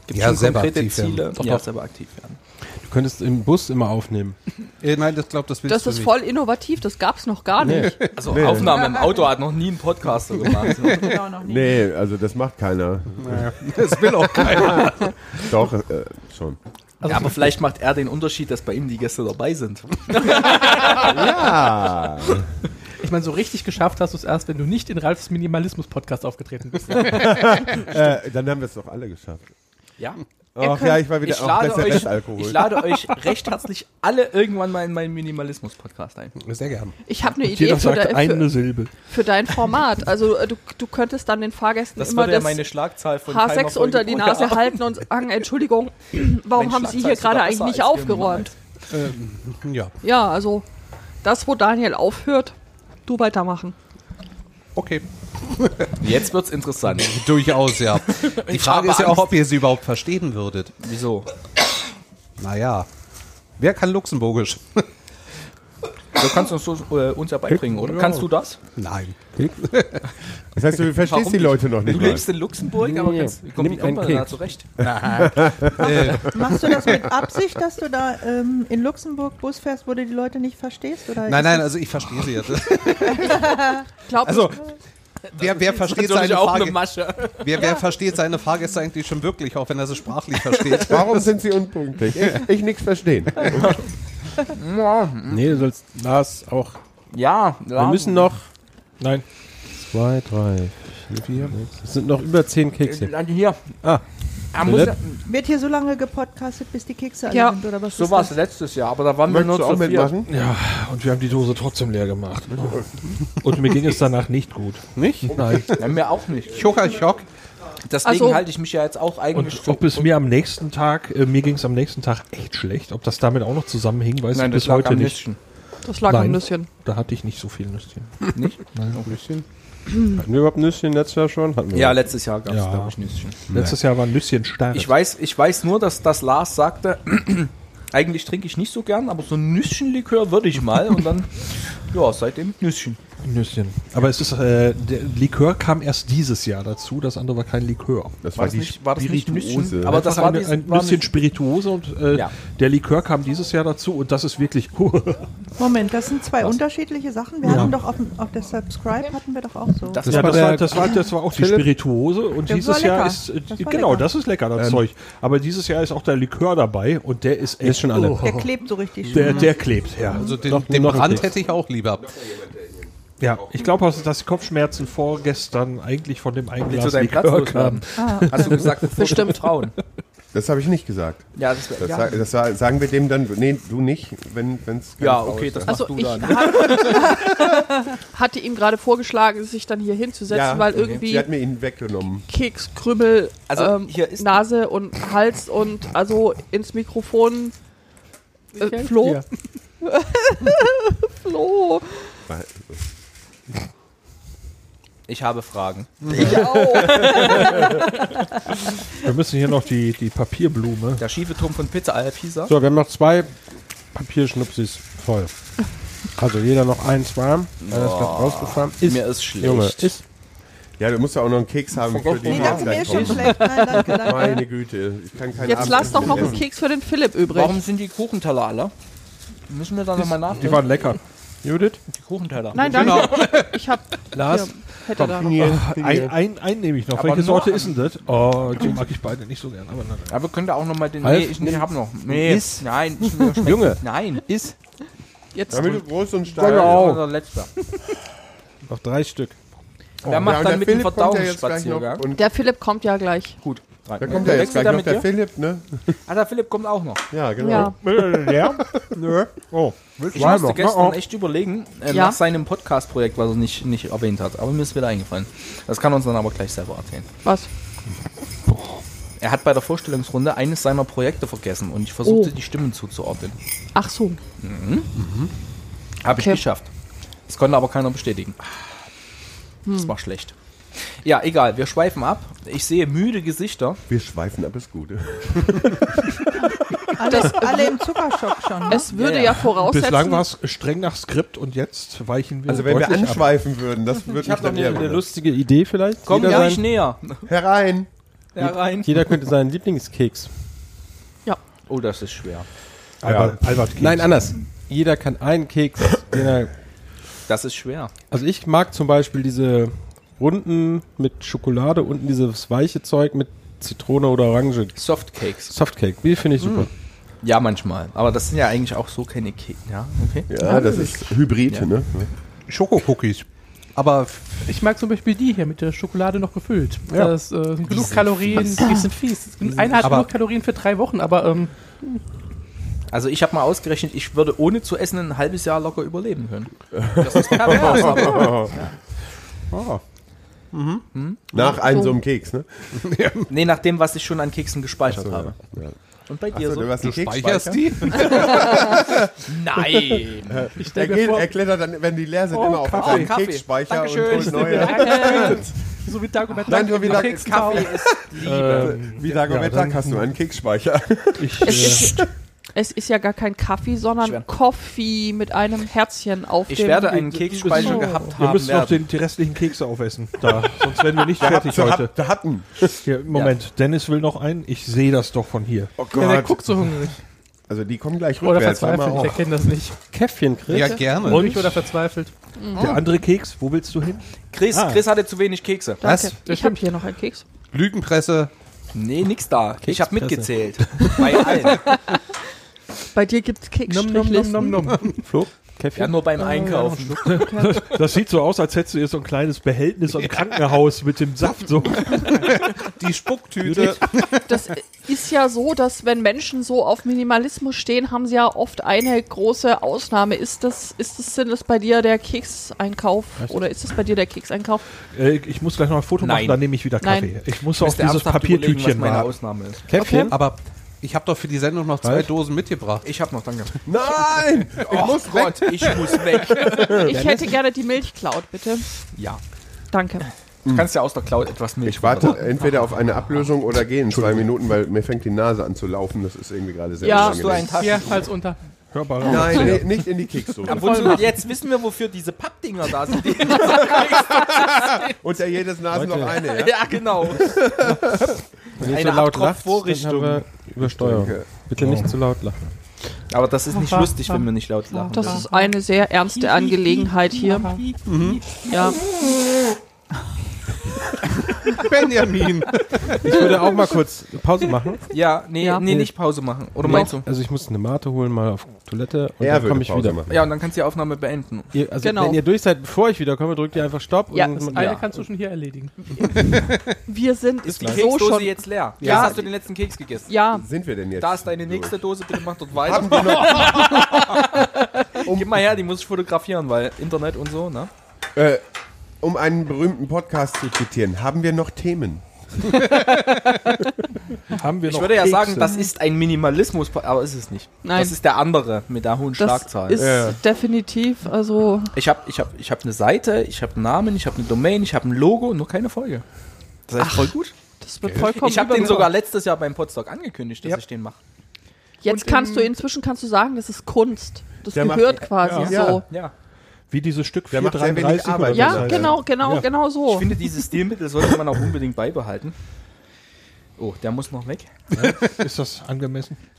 Gibt
Ja,
schon
selber
konkrete
aktiv werden.
Ziele?
Doch,
ja,
doch.
selber aktiv werden.
Du könntest im Bus immer aufnehmen.
Äh, nein, das glaubt, das willst
Das
du
ist
nicht.
voll innovativ, das gab's noch gar nicht.
Also Aufnahme im Auto hat noch nie ein Podcaster gemacht.
Genau, noch nie.
Nee, also das macht keiner.
Das will auch keiner.
Doch, äh, schon.
Also
ja, aber vielleicht macht er den Unterschied, dass bei ihm die Gäste dabei sind.
Ja.
Ich meine, so richtig geschafft hast du es erst, wenn du nicht in Ralfs Minimalismus-Podcast aufgetreten bist.
äh, dann haben wir es doch alle geschafft.
Ja.
Ach ja, ich war wieder
Ich
auch
lade,
besser
euch,
Restalkohol.
ich lade euch recht herzlich alle irgendwann mal in meinen Minimalismus-Podcast ein.
Sehr gern.
Ich habe eine Idee
Jeder
für, de,
eine
für,
Silbe.
für dein Format. Also äh, du, du könntest dann den Fahrgästen
Das
immer
würde ja
das
meine Schlagzahl von keiner
H6
Folge
unter die Nase
ab.
halten und sagen, Entschuldigung, warum
Mein
haben Sie hier gerade eigentlich nicht aufgeräumt?
Ähm, ja,
Ja, also das, wo Daniel aufhört, du weitermachen.
okay.
Jetzt wird's interessant.
Durchaus, ja. Die
Ich
Frage ist ja auch, ob ihr sie überhaupt verstehen würdet.
Wieso?
Naja. Wer kann Luxemburgisch?
Du kannst uns, so, äh, uns ja beibringen, oder? Kannst du das?
Nein.
Das heißt, du verstehst
Warum
die Leute noch
Du
nicht mal.
lebst in Luxemburg, aber
Nee,
kannst, wie kommt, wie
nimm
kommt man da zurecht?
Machst du das mit Absicht, dass du da ähm, in Luxemburg Bus fährst, wo du die Leute nicht verstehst? Oder
Nein, nein, also ich verstehe sie jetzt.
Glaub
Also, wer, wer, versteht seine
auch eine
Fahrgä-
Masche.
wer, wer versteht seine Fahrgäste eigentlich schon wirklich, auch wenn er sie sprachlich versteht?
Warum sind sie unpünktlich? Ich, ich nichts verstehen.
Nee, du sollst Lars auch.
Ja,
Wir müssen noch. Nein. Zwei, drei, vier. Es sind noch über zehn Kekse.
Äh, Hier.
Ah.
Er?
Wird hier so lange gepodcastet, bis die Kekse alle
Ja.
sind? Oder was
so war es letztes Jahr, aber da waren wir
Möchtest
nur
du auch
zu viert.
mitmachen?
Ja, und wir haben die Dose trotzdem leer gemacht. Und mir ging es danach nicht gut.
Nicht?
Nein.
Ja, mir auch nicht.
Chocker, Chock.
Deswegen
Also-
halte ich mich ja jetzt auch eigentlich
Und ob es mir am nächsten Tag, äh, mir ging es am nächsten Tag echt schlecht, ob das damit auch noch zusammenhing, weiß
Nein,
ich
das
bis
lag
heute
am
nicht.
Nüsschen.
Das lag am
Nein.
Nüsschen.
Da hatte ich nicht so viel Nüsschen.
Nicht?
Nüsschen?
Hatten wir überhaupt Nüsschen letztes Jahr schon? Hatten wir
Ja, letztes Jahr gab es,
Ja.
glaube ich, Nüsschen.
Letztes Jahr war Nüsschen stark.
Ich weiß, ich weiß nur, dass das Lars sagte, eigentlich trinke ich nicht so gern, aber so ein Nüsschenlikör würde ich mal und dann, ja, seitdem Nüsschen.
Nüsschen. Aber es ist, äh, der Likör kam erst dieses Jahr dazu, das andere war kein Likör.
Das
War das nicht, war das nicht
Spirituose.
Nüsschen? Aber das war,
ein, ein
war
bisschen
nicht-
Spirituose und äh,
Ja.
der Likör kam dieses Jahr dazu und das ist wirklich
Moment, das sind zwei unterschiedliche Sachen. Wir
Ja.
hatten doch auf, dem- auf der Subscribe hatten wir doch auch so.
Das
ja,
war
das,
der
war, das, war, das war auch die Spirituose und
Das
dieses
war
Jahr ist äh,
Das war
genau,
lecker.
das ist lecker, das Zeug. Aber dieses Jahr ist auch der Likör dabei und der ist echt
Ist schon alle.
der klebt so richtig
Der,
schön.
der klebt, ja.
Also den, den Brand hätte ich auch lieber.
Ja, ich glaube, auch, dass die Kopfschmerzen vorgestern eigentlich von dem einen Glas Likör kamen.
Hast du gesagt,
Bestimmt.
Frauen.
Das habe ich nicht gesagt.
Ja, das,
Das,
ja.
das sa- sagen wir dem dann, nee, du nicht, wenn es
ja, okay, das machst
Also
du
ich
dann.
hat, hatte ihm gerade vorgeschlagen, sich dann hier hinzusetzen, weil irgendwie
Sie hat mir ihn weggenommen.
Keks, Krümmel,
Also,
ähm,
hier ist-
Nase und Hals und also ins Mikrofon äh, Flo.
Ja.
Flo.
Ich habe Fragen.
Ich auch.
Wir müssen hier noch die, die Papierblume.
Der schiefe Turm von Pizza al Pisa.
So, wir haben noch zwei Papierschnupsis voll. Also jeder noch eins warm. Einer ist gerade rausgefahren. Ist,
Mir ist schlecht.
Junge, ist.
Ja, du musst ja auch noch einen Keks haben für die
Nee, das mir schon schlecht. Nein, danke, danke.
Meine Güte, ich kann keinen
Jetzt lass doch noch einen. Keks für den Philipp übrig.
Warum sind die Kuchenteller alle? Müssen wir da nochmal
Die
nachdenken?
waren lecker.
Judith?
Die Kuchenteller.
Nein, danke. Ich hab
Lars?
hätte da noch.
Hier,
Ein,
hier.
ein, einen nehme ich noch.
Aber
Welche Sorte ist denn das? Oh, die mag ich beide nicht so gern. Aber nein, nein.
Aber könnt ihr auch nochmal den.
Ralf,
nee, ich, ich hab noch. Nee,
Iss.
nein.
Junge.
Nein.
Ist.
Jetzt
Damit du groß und
Das
stark
ist
Genau.
unser letzter.
Noch drei Stück.
Wer macht
Ja,
dann mit dem
noch
Verdauungsspaziergang?
der Philipp kommt ja gleich.
Gut.
Da kommt ja jetzt gleich noch
mit
der
dir?
Philipp, ne?
Ah, der Philipp kommt auch noch.
Ja, genau.
Ja.
Ja? Nö. Oh,
Ich musste
noch?
gestern
Oh,
echt überlegen, äh,
Ja.
nach seinem Podcast-Projekt, was er nicht, nicht erwähnt hat. Aber mir ist wieder eingefallen. Das kann er uns dann aber gleich selber erzählen.
Was?
Er hat bei der Vorstellungsrunde eines seiner Projekte vergessen und ich versuchte
Oh.
die Stimmen zuzuordnen.
Ach so.
Habe ich
Okay.
geschafft. Das konnte aber keiner bestätigen. Das war schlecht. Ja, egal, wir schweifen ab. Ich sehe müde Gesichter.
Wir schweifen ab, ist gut.
Alle, alle im Zuckerschock schon. Ne?
Es würde
Ja,
ja,
ja.
voraussetzen.
Bislang war es streng nach Skript und jetzt weichen wir
Also wenn wir
deutlich ab.
anschweifen würden, das würde
Ich
mich
habe noch
dann
eine, eine lustige Idee vielleicht.
Komm ja nicht näher.
Herein.
Herein.
jeder könnte seinen Lieblingskeks.
Oh, das ist schwer.
Albert, Albert Keks.
Nein, anders. Jeder kann einen Keks, den er
Das ist schwer.
Also ich mag zum Beispiel diese runden mit Schokolade, unten dieses weiche Zeug mit Zitrone oder Orange.
Softcakes.
Softcake, die finde ich super.
Ja, manchmal. Aber das sind ja eigentlich auch so keine Kekse. Ja, okay.
Ja, das ist Hybrid,
Ja.
ne?
Schokocookies. Aber
Ich mag zum Beispiel die hier mit der Schokolade noch gefüllt. Das äh, sind genug Kalorien, die sind fies. Einer hat
Aber-
genug Kalorien für drei Wochen, aber ähm,
Also ich habe mal ausgerechnet, ich würde ohne zu essen ein halbes Jahr locker überleben können. Das ist pervers, aber
Nach einem so einem Keks, ne?
nee, nach dem, was ich schon an Keksen gespeichert
so,
habe.
ja.
Und bei dir so?
du hast einen
speicherst
Keksspeicher?
die?
Nein!
ich
Er, geht,
vor,
er klettert dann, wenn die leer sind, immer auf
Kaffee.
seinen. Keksspeicher
Dankeschön.
und holt neue.
so wie Dagobert
Nein, nur wie Dag-
Kaffee ist Liebe.
Wie Dagobert
Ja,
hast du einen Keksspeicher.
Ich,
Es ist, ja gar kein Kaffee, sondern. Coffee mit einem Herzchen auf
Ich
dem...
werde einen Keksspeicher
Oh.
gehabt
wir
haben
müssen noch den, die restlichen Kekse aufessen. Da, sonst werden wir nicht fertig
hat,
heute.
der hatten.
Hier, Moment, Dennis will noch einen. Ich sehe das doch von hier.
Oh
Ja, der
Gott.
guckt so hungrig.
Also die kommen gleich
Oder
rückwärts. hör mal
verzweifelt, ich erkenne das nicht.
Käffchen, Chris.
Ja, gerne.
Hungrig oder verzweifelt.
Der andere Keks, wo willst du hin?
Chris,
Ah.
Chris hatte zu wenig Kekse.
Danke.
Was?
Ich habe hier noch einen Keks.
Lügenpresse.
Nee, nix da. Ich habe mitgezählt. Bei allen.
Bei dir gibt es
Nom, nom, nom,
Keksstrichlisten.
nom, nom.
Flo,
Ja,
Käffchen.
nur beim Einkaufen.
Das sieht so aus, als hättest du hier so ein kleines Behältnis im Krankenhaus mit dem Saft. So.
Die Spucktüte.
Das ist ja so, dass wenn Menschen so auf Minimalismus stehen, haben sie ja oft eine große Ausnahme. Ist das, ist das, sind das bei dir der Kekseinkauf? Oder ist das bei dir der Kekseinkauf?
Äh, ich muss gleich noch ein Foto
Nein.
machen, dann nehme ich wieder Kaffee.
Nein.
Ich muss auf dieses
ernsthaft überlegen, was
Papiertütchen
meine. Ausnahme ist.
Käffchen?
Aber Ich habe doch für die Sendung noch zwei
Ralf?
Dosen mitgebracht.
Ich hab noch, danke.
Nein! Ich muss weg!
Gott, ich muss weg.
Ich hätte gerne die Milchcloud, bitte.
ja.
Danke.
Du kannst ja aus der Cloud etwas Milch
Ich warte entweder auf eine Ablösung oder gehe in zwei Minuten, weil mir fängt die Nase an zu laufen. Das ist irgendwie gerade sehr
Ja.
Hast du einen. Taschen?
Hier, Hals unter.
Hörbarer.
Nein, nee, nicht in die
und zu, jetzt wissen wir, wofür diese Pappdinger da sind. Die
Unter jedes Nasen noch eine, ja?
ja, genau.
Wenn ihr
Eine
so laut lacht, dann haben wir Übersteuerung. Bitte nicht zu laut lachen.
Aber das ist nicht lustig, wenn wir nicht laut lachen.
Das ist eine sehr ernste Angelegenheit hier. Ja.
Benjamin.
Ich würde auch mal kurz Pause machen.
Ja, nee,
Ja.
nee, nicht Pause machen. Oder meinst du?
Also ich muss eine Mate holen, mal auf Toilette und
Er
dann komme ich
Pause
wieder.
machen.
Ja, und dann kannst du die Aufnahme beenden.
Ihr, also
Genau.
wenn ihr durch seid, bevor ich wiederkomme, drückt ihr einfach Stopp.
Ja,
und
Das eine kannst du schon hier erledigen.
Wir sind
Ist die
so
Keksdose
schon.
jetzt leer?
Ja.
Jetzt hast du den letzten Keks gegessen.
Ja,
Sind wir denn jetzt?
Da ist deine nächste Dose, bitte mach dort weiter.
Haben wir noch,
Gib mal her, die muss ich fotografieren, weil Internet und so, ne?
äh, um einen berühmten Podcast zu zitieren, haben wir noch Themen?
haben wir
Ich
noch
würde ja
Kekse?
sagen, das ist ein Minimalismus, aber ist es nicht.
Nein.
Das ist der andere mit der hohen
das
Schlagzahl.
ist definitiv, also
Ich habe ich hab, ich hab eine Seite, ich habe einen Namen, ich habe eine Domain, ich habe ein Logo, nur keine Folge. Das ist echt voll gut.
das wird vollkommen
Ich habe den sogar letztes Jahr beim Podstock angekündigt, dass
Ja.
ich den mache.
Jetzt
und
kannst
im-
du inzwischen kannst du sagen, das ist Kunst. Das
Der macht-
gehört quasi
Ja.
so.
Ja.
Wie dieses Stück
Der macht sehr wenig
433
Arbeit.
oder
Ja,
so.
Ja.
genau, genau,
Ja.
genau
Ich
so.
finde, dieses Stilmittel sollte man auch unbedingt beibehalten. Oh, der muss noch weg.
Ist das angemessen?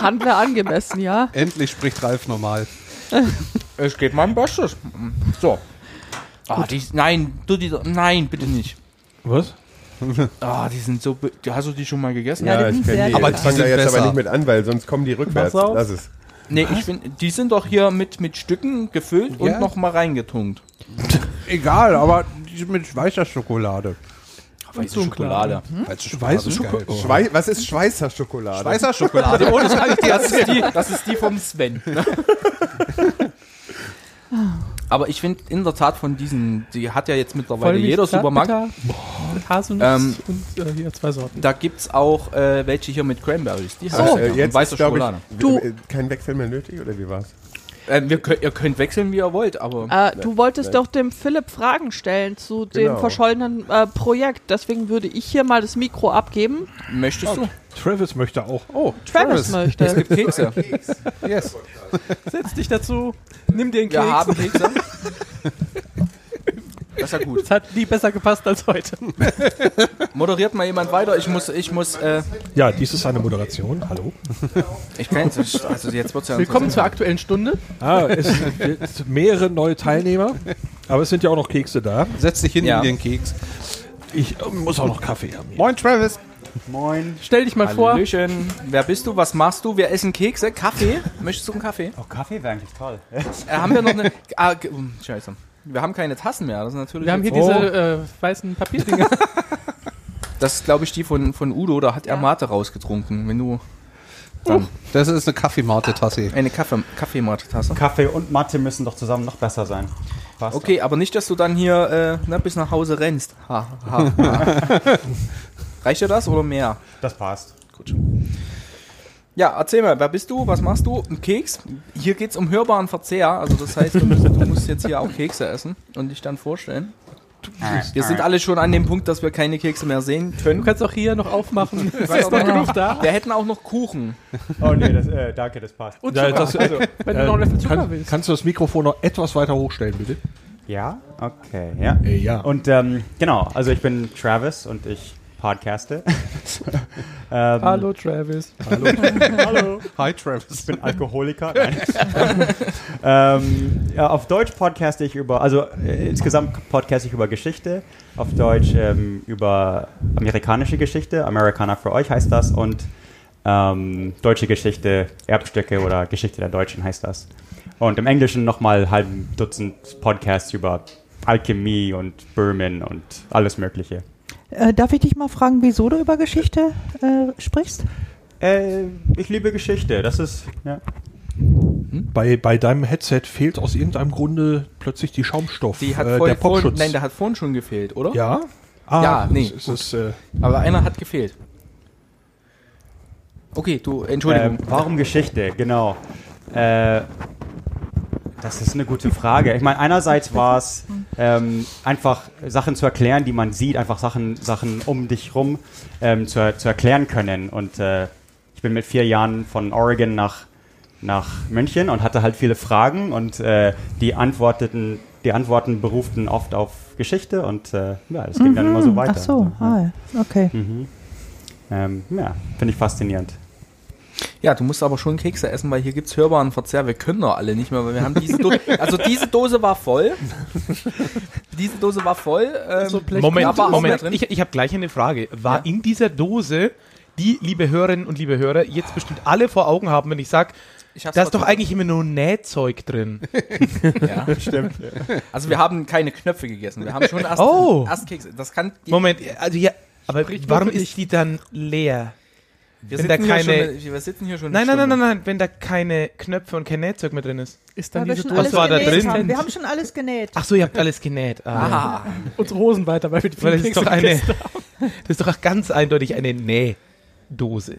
Handler angemessen, ja.
Endlich spricht Ralf normal.
Es geht mein Bestes. So. Ah, die, nein, du die, nein, bitte nicht.
Was?
Ah, die sind so, hast du die schon mal gegessen?
Ja, die sind
kenn
sehr
die.
lecker.
ich fange da jetzt
besser.
aber nicht mit an, weil sonst kommen die rückwärts.
Mach's auf.
Nee, ich finde, die sind doch hier mit, mit Stücken gefüllt
Ja.
und noch mal reingetunkt.
Egal, aber die sind mit weißer Schokolade.
Weiße Schokolade.
Weiße
Weiße
ist geil.
Schokolade.
Schwei was ist Schweißer Schokolade?
Weißer Schokolade. Oh, das kann ich dir
Das ist die, das ist die vom Sven. Aber ich finde in der Tat von diesen, die hat ja jetzt mittlerweile jeder Supermarkt.
Mit Haselnuss
Ähm,
und äh, hier zwei Sorten.
Da gibt's auch äh, welche hier mit Cranberries. Die
So,
heißen
äh,
und
jetzt
weiße Schokolade.
Ich,
Du-
äh, kein Wechsel mehr nötig oder wie war's?
Äh, wir könnt, ihr könnt wechseln, wie ihr wollt, aber
Äh, du wolltest doch dem Philipp Fragen stellen zu dem
Genau.
verschollenen äh, Projekt. Deswegen würde ich hier mal das Mikro abgeben.
möchtest du?
Travis möchte auch. Oh,
Travis
Es
möchte.
gibt Kekse.
Yes.
Setz dich dazu, nimm den
Wir
Keks.
haben Kekse. Das ist ja gut.
Das hat nie besser gepasst als heute.
Moderiert mal jemand weiter. Ich muss, ich muss, äh,
ja, dies ist eine Moderation. Hallo.
ich nicht- also jetzt wird's ja
Willkommen zur aktuellen Stunde.
Ah, es sind mehrere neue Teilnehmer, aber es sind ja auch noch Kekse da.
Setz dich hin
Ja.
in den Keks.
Ich äh, muss auch noch Kaffee haben.
Moin, Travis.
Moin.
Stell dich mal vor.
Hallöchen. Wer bist du? Was machst du? Wir essen Kekse. Kaffee? Möchtest du einen Kaffee?
Oh, Kaffee wäre eigentlich toll.
Äh, haben wir noch eine. Ah, um, scheiße. Wir haben keine Tassen mehr. Das ist natürlich.
Wir haben hier
jetzt-
diese äh, weißen Papierdinger.
Das ist, glaube ich, die von, von Udo. Da hat er Mate rausgetrunken. Wenn du.
Das ist eine Kaffeemate-Tasse.
Eine Kaffee, Kaffeemate-Tasse.
Kaffee und Mathe müssen doch zusammen noch besser sein. Passt
Okay, aber nicht, dass du dann hier äh, ne, bis nach Hause rennst. Ha, ha, ha. Reicht dir das oder mehr?
doch. Das passt.
Ja, erzähl mal, wer bist du? Was machst du? Ein Keks? Hier geht's um hörbaren Verzehr. Also das heißt, du musst, du musst jetzt hier auch Kekse essen und dich dann vorstellen. Wir sind alle schon an dem Punkt, dass wir keine Kekse mehr sehen
Du
können.
kannst auch hier noch aufmachen. Es ist noch genug da.
Wir hätten auch noch Kuchen.
Oh nee, das, äh, danke, das passt.
Und
Ja,
Zucker.
das-
also, wenn du noch ein Löffel Zucker
Kann,
willst.
kannst du das Mikrofon noch etwas weiter hochstellen, bitte?
Ja, okay, ja.
Äh, ja.
Und ähm, genau, also ich bin Travis und ich podcaste. ähm,
Hallo Travis.
Hallo.
Hi, Travis.
Ich bin Alkoholiker. Nein. ähm, ja, auf Deutsch podcaste ich über, also äh, insgesamt podcaste ich über Geschichte. Auf Deutsch ähm, über amerikanische Geschichte. Amerikaner für euch heißt das. Und ähm, deutsche Geschichte, Erbstücke oder Geschichte der Deutschen heißt das. Und im Englischen nochmal halben Dutzend Podcasts über Alchemie und Böhmen und alles Mögliche.
Äh, darf ich dich mal fragen, wieso du über Geschichte äh, sprichst?
Äh, ich liebe Geschichte. Das ist, ja.
Bei, bei deinem Headset fehlt aus irgendeinem Grunde plötzlich die Schaumstoff.
Die hat
äh,
vorhin,
der Popschutz.
nein, der hat vorhin schon gefehlt, oder?
ja, Ah,
Ja, nee,
Es ist, äh,
Aber einer hat gefehlt. Okay, du, Entschuldigung.
Ähm, warum Geschichte? Genau. Äh, das ist eine gute Frage. Ich meine, einerseits war es ähm, einfach Sachen zu erklären, die man sieht, einfach Sachen, Sachen um dich rum ähm, zu, zu erklären können. Und äh, ich bin mit vier Jahren von Oregon nach, nach München und hatte halt viele Fragen und äh, die antworteten, die Antworten beruften oft auf Geschichte und äh, ja, das ging dann immer so weiter.
Mhm. Ach so, ah, ja. okay.
Mhm. Ähm, ja, finde ich faszinierend.
Ja, du musst aber schon Kekse essen, weil hier gibt's hörbaren Verzehr. Wir können doch alle nicht mehr, weil wir haben diese Dose. Also diese Dose war voll. diese Dose war voll. Ähm,
Moment,
da war auch mehr
Moment.
drin.
Ich, ich habe gleich eine Frage. War
Ja.
in dieser Dose, die, liebe Hörerinnen und liebe Hörer, jetzt bestimmt alle vor Augen haben, wenn ich sage, da ist doch eigentlich immer nur Nähzeug drin.
Ja, stimmt. Also wir haben keine Knöpfe gegessen. Wir haben schon erst,
Oh.
erst Kekse. Das kann.
Moment, also ja, aber warum ist die dann leer?
Wir,
wenn
sitzen
da
hier
keine-
schon, wir sitzen hier schon.
Nein, nein, nein, nein, nein, wenn da keine Knöpfe und kein Nähzeug mehr drin ist.
Ist dann diese
Was war da drin?
haben. Wir haben schon alles genäht.
Ach so, ihr habt alles genäht. Ah.
Aha.
unsere Hosen weiter, weil wir die
Weil das ist doch eine, das ist doch auch ganz eindeutig eine Nähdose.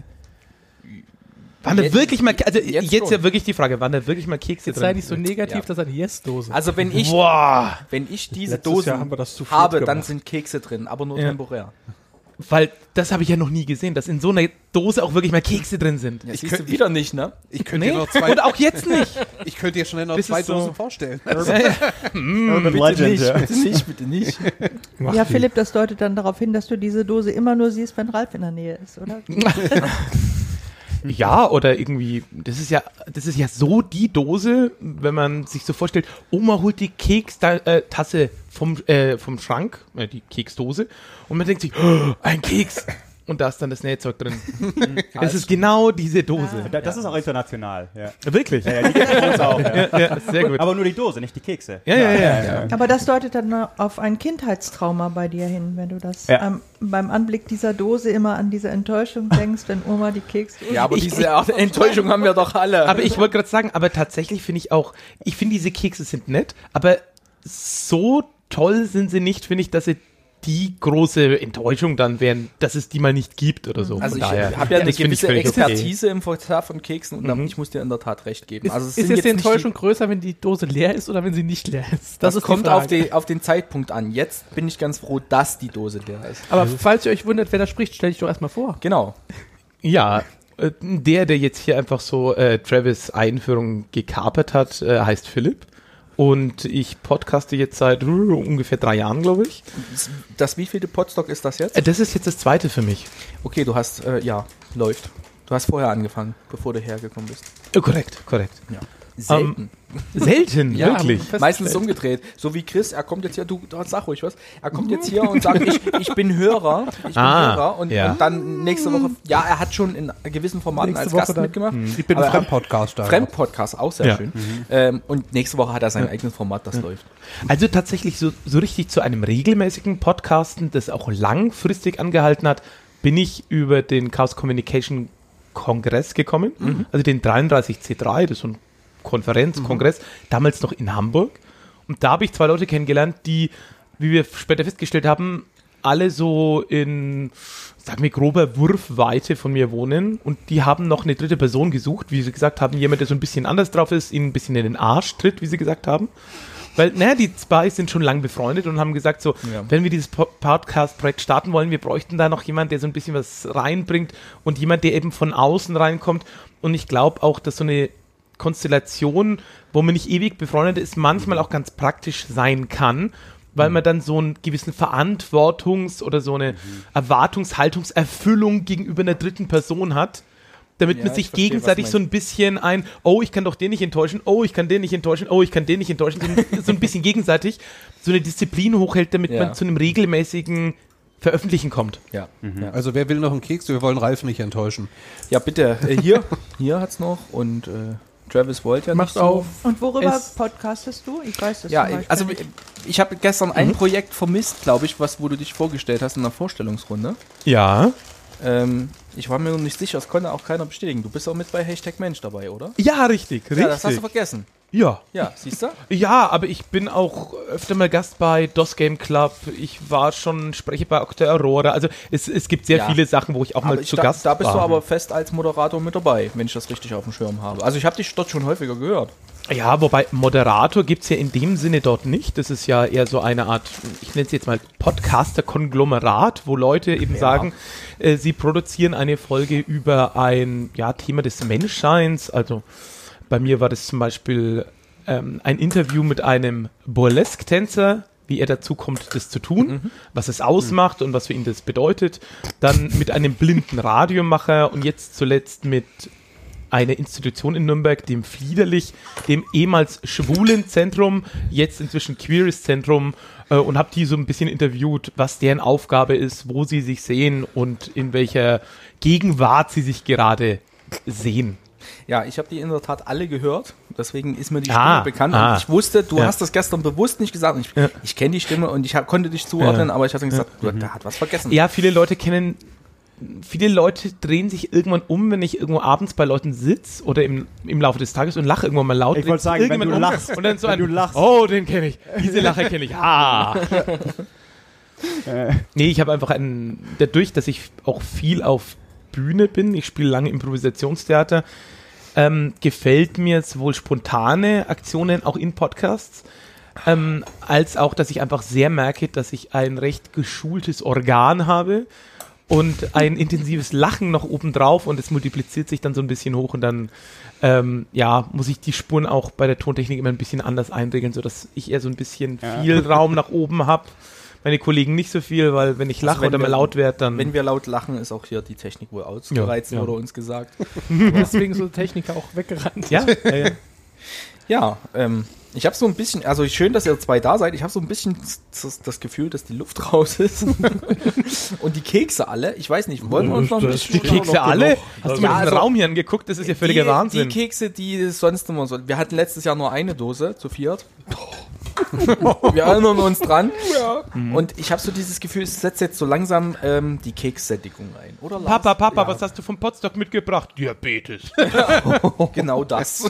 Waren da wirklich mal, also
jetzt
jetzt, ja wirklich die Frage, waren da wirklich mal Kekse
Jetzt sei
drin?
nicht so negativ,
Ja.
dass eine Yes-Dose.
Also wenn ich, wenn ich diese
Letztes
Dose
Jahr haben wir das zu viert
habe, dann sind Kekse drin, aber nur
Ja.
temporär.
Weil das habe ich ja noch nie gesehen, dass in so einer Dose auch wirklich mal Kekse drin sind.
Ja,
Ich
siehst du
könnt-
wieder nicht, ne?
Ich könnte
Nee,
dir noch zwei,
und auch jetzt nicht.
ich könnte dir schnell noch
Das
zwei
ist so-
Dosen vorstellen.
Urban
Bitte nicht, bitte nicht, bitte nicht.
Ja, Philipp, das deutet dann darauf hin, dass du diese Dose immer nur siehst, wenn Ralf in der Nähe ist, oder?
Ja, oder irgendwie, das ist ja, das ist ja so die Dose, wenn man sich so vorstellt, Oma holt die Kekstasse vom, äh, vom Schrank, äh, die Keksdose, und man denkt sich, oh, ein Keks. Und da ist dann das Nähzeug drin. das ist genau diese Dose.
Da, das ist auch international. Ja.
Wirklich?
Ja, ja, die gibt es auch. Ja.
Sehr gut.
Aber nur die Dose, nicht die Kekse.
Ja, ja, ja. ja.
Aber das deutet dann auf ein Kindheitstrauma bei dir hin, wenn du das
Ja.
ähm, beim Anblick dieser Dose immer an diese Enttäuschung denkst, wenn Oma die Keksdose.
Ja, aber
Ich-
diese Art Enttäuschung haben wir doch alle.
Aber ich wollte gerade sagen, aber tatsächlich finde ich auch, ich finde diese Kekse sind nett, aber so toll sind sie nicht, finde ich, dass sie die große Enttäuschung dann wären, dass es die mal nicht gibt oder so.
also
Von
ich habe ja eine
das ich
gewisse
völlig okay.
Expertise im Verzehr von Keksen und ich muss dir in der Tat recht geben.
ist,
also es
ist jetzt die Enttäuschung größer, wenn die Dose leer ist oder wenn sie nicht leer ist?
das
ist die
kommt auf, die, auf den Zeitpunkt an. Jetzt bin ich ganz froh, dass die Dose leer ist.
Aber falls ihr euch wundert, wer da spricht, stell dich doch erstmal vor.
Genau.
Ja, äh, der, der jetzt hier einfach so äh, Travis Einführung gekapert hat, äh, heißt Philipp. Und ich podcaste jetzt seit äh, ungefähr drei Jahren, glaube ich.
Das, wievielte Podstock ist das jetzt?
Äh, das ist jetzt das zweite für mich.
Okay, du hast, äh, ja, läuft. Du hast vorher angefangen, bevor du hergekommen bist.
Äh, korrekt, korrekt.
Selten.
Selten,
Ja,
wirklich.
Meistens umgedreht. So wie Chris, er kommt jetzt hier, du, du sag ruhig was. Er kommt jetzt hier und sagt, ich, ich bin Hörer. Ich bin
Ah,
Hörer. Und,
ja.
und dann nächste Woche, ja, er hat schon in gewissen Formaten
Nächste
als
Woche
Gast
dann.
mitgemacht.
Ich bin
Aber-
ein Fremdpodcaster.
Fremdpodcast, auch sehr
Ja.
schön. Ähm, und nächste Woche hat er sein eigenes Format, das läuft.
Also tatsächlich so, so richtig zu einem regelmäßigen Podcasten, das auch langfristig angehalten hat, bin ich über den Chaos Communication Kongress gekommen. Also den 33C3, das ist so ein Konferenz, Kongress, damals noch in Hamburg. Und da habe ich zwei Leute kennengelernt, die, wie wir später festgestellt haben, alle so in, sagen wir, grober Wurfweite von mir wohnen. Und die haben noch eine dritte Person gesucht, wie sie gesagt haben, jemand, der so ein bisschen anders drauf ist, ihnen ein bisschen in den Arsch tritt, wie sie gesagt haben. Weil, naja, die zwei sind schon lang befreundet und haben gesagt, so,
Ja.
wenn wir dieses Po- Podcast-Projekt starten wollen, wir bräuchten da noch jemand, der so ein bisschen was reinbringt und jemand, der eben von außen reinkommt. Und ich glaube auch, dass so eine Konstellation, wo man nicht ewig befreundet ist, manchmal auch ganz praktisch sein kann, weil man dann so einen gewissen Verantwortungs- oder so eine Erwartungshaltungserfüllung gegenüber einer dritten Person hat, damit
Ja,
man
ich
sich
verstehe,
gegenseitig so ein bisschen ein, oh, ich kann doch den nicht enttäuschen, oh, ich kann den nicht enttäuschen, oh, ich kann den nicht enttäuschen, so ein, so ein bisschen gegenseitig so eine Disziplin hochhält, damit
Ja.
man zu einem regelmäßigen Veröffentlichen kommt.
Ja. ja.
Also wer will noch einen Keks? Wir wollen Ralf nicht enttäuschen.
Ja, bitte. Äh, hier, hier hat's noch und äh, Travis wollte ja
Macht
nicht so.
auf.
Und worüber
Es-
podcastest du? Ich weiß das
Ja, also
nicht.
ich, ich habe gestern ein Projekt vermisst, glaube ich, was wo du dich vorgestellt hast in der Vorstellungsrunde.
Ja.
Ähm, ich war mir noch nicht sicher, das konnte auch keiner bestätigen. Du bist auch mit bei Hashtag Mensch dabei, oder?
Ja, richtig, richtig.
Ja, das hast du vergessen.
Ja.
Ja, siehst du?
Ja, aber ich bin auch öfter mal Gast bei DOS Game Club. Ich war schon Sprecher bei Octa Aurora. Also es, es gibt sehr
Ja.
viele Sachen, wo ich auch mal
Aber ich
zu
da,
Gast
da bist
war.
du aber fest als Moderator mit dabei, wenn ich das richtig auf dem Schirm habe. Also ich habe dich dort schon häufiger gehört.
Ja, wobei Moderator gibt's ja in dem Sinne dort nicht. Das ist ja eher so eine Art, ich nenne es jetzt mal Podcaster-Konglomerat, wo Leute eben sagen, äh, sie produzieren eine Folge über ein ja, Thema des Menschseins. Also bei mir war das zum Beispiel ähm, ein Interview mit einem Burlesque-Tänzer, wie er dazu kommt, das zu tun, was es ausmacht und was für ihn das bedeutet. Dann mit einem blinden Radiomacher und jetzt zuletzt mit eine Institution in Nürnberg, dem Fliederlich, dem ehemals schwulen Zentrum, jetzt inzwischen queeres Zentrum äh, und habe die so ein bisschen interviewt, was deren Aufgabe ist, wo sie sich sehen und in welcher Gegenwart sie sich gerade sehen.
Ja, ich habe die in der Tat alle gehört, deswegen ist mir die
Ah,
Stimme bekannt.
ah.
Und ich wusste, du
Ja.
hast das gestern bewusst nicht gesagt. Ich,
Ja.
ich kenne die Stimme und ich konnte dich zuordnen,
Ja.
aber ich hatte gesagt, du, der hat was vergessen.
Ja, viele Leute kennen, viele Leute drehen sich irgendwann um, wenn ich irgendwo abends bei Leuten sitze oder im, im Laufe des Tages und lache irgendwann mal laut.
Ich wollte sagen, wenn du
um
lachst,
Und dann so ein,
du lachst.
oh, den kenne ich. Diese Lache kenne ich. Ah. Nee, ich habe einfach einen, dadurch, dass ich auch viel auf Bühne bin, ich spiele lange Improvisationstheater, ähm, gefällt mir sowohl spontane Aktionen auch in Podcasts, ähm, als auch, dass ich einfach sehr merke, dass ich ein recht geschultes Organ habe und ein intensives Lachen noch obendrauf und es multipliziert sich dann so ein bisschen hoch und dann ähm, ja, muss ich die Spuren auch bei der Tontechnik immer ein bisschen anders einregeln, sodass ich eher so ein bisschen
Ja.
viel Raum nach oben habe. Meine Kollegen nicht so viel, weil wenn ich lache
Also wenn
oder mal
wir-
laut werde, dann.
Wenn wir laut lachen, ist auch hier die Technik wohl ausgereizt,
Ja, ja.
wurde uns gesagt.
Deswegen so Techniker auch weggerannt.
ja, ja, ja.
Ja, ähm, ich habe so ein bisschen, also schön, dass ihr zwei da seid. Ich habe so ein bisschen das, das Gefühl, dass die Luft raus ist. Und die Kekse alle. Ich weiß nicht, wollen wir uns noch ein bisschen...
Die Kekse alle? Hast du mal
Ja,
den
also-
Raum hier angeguckt? Das ist ja völliger
die,
Wahnsinn.
Die Kekse, die sonst immer so. Wir hatten letztes Jahr nur eine Dose zu viert. Wir erinnern uns dran. Und ich habe so dieses Gefühl, es setzt jetzt so langsam ähm, die Kekssättigung ein. Oder Lars?
Papa, Papa, was hast du vom Potstock mitgebracht? Diabetes.
Genau das.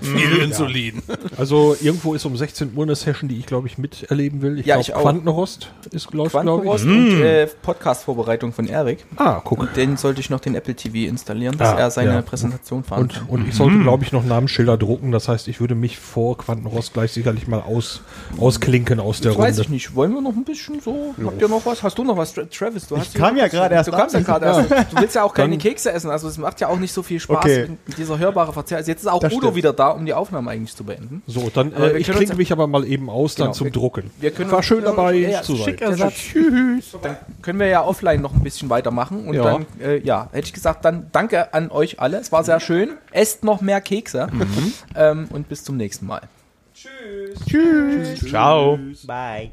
Viel Insulin. Also irgendwo ist um 16 Uhr eine Session, die ich glaube ich miterleben will. Ich
Ja,
glaube
ich auch.
Quantenrost ist läuft glaube
Quantenrost
ich.
und äh, Podcast-Vorbereitung von Erik.
Ah, guck.
Und den sollte ich noch den Apple TV installieren, dass
Ah,
er seine
ja.
Präsentation fahren
Und,
kann.
und ich sollte, glaube ich, noch Namensschilder drucken. Das heißt, ich würde mich vor Quantenrost gleich sicherlich mal aus, ausklinken aus der
Das weiß
Runde.
ich nicht. Wollen wir noch ein bisschen so? Habt ihr noch was? Hast du noch was, Tra- Travis? Du hast
kam
hier-
ja gerade erst
Du kamst ja gerade erst. Du willst ja auch keine
Dann-
Kekse essen. Also es macht ja auch nicht so viel Spaß,
Okay.
dieser hörbare Verzehr. Also jetzt ist auch
Das
Udo
stimmt.
wieder da, um die Aufnahme eigentlich zu beenden.
So, dann
Aber
äh, ich klinge mich aber mal eben aus dann
Genau,
zum
wir-
Drucken.
Wir können
War schön dabei
Ja,
zu sein.
Tschüss. Dann können wir ja offline noch ein bisschen weitermachen. Und
Ja.
dann, äh, ja, hätte ich gesagt, dann danke an euch alle. Es war sehr schön. Esst noch mehr Kekse. Ähm, und bis zum nächsten Mal.
Ciao.
Bye.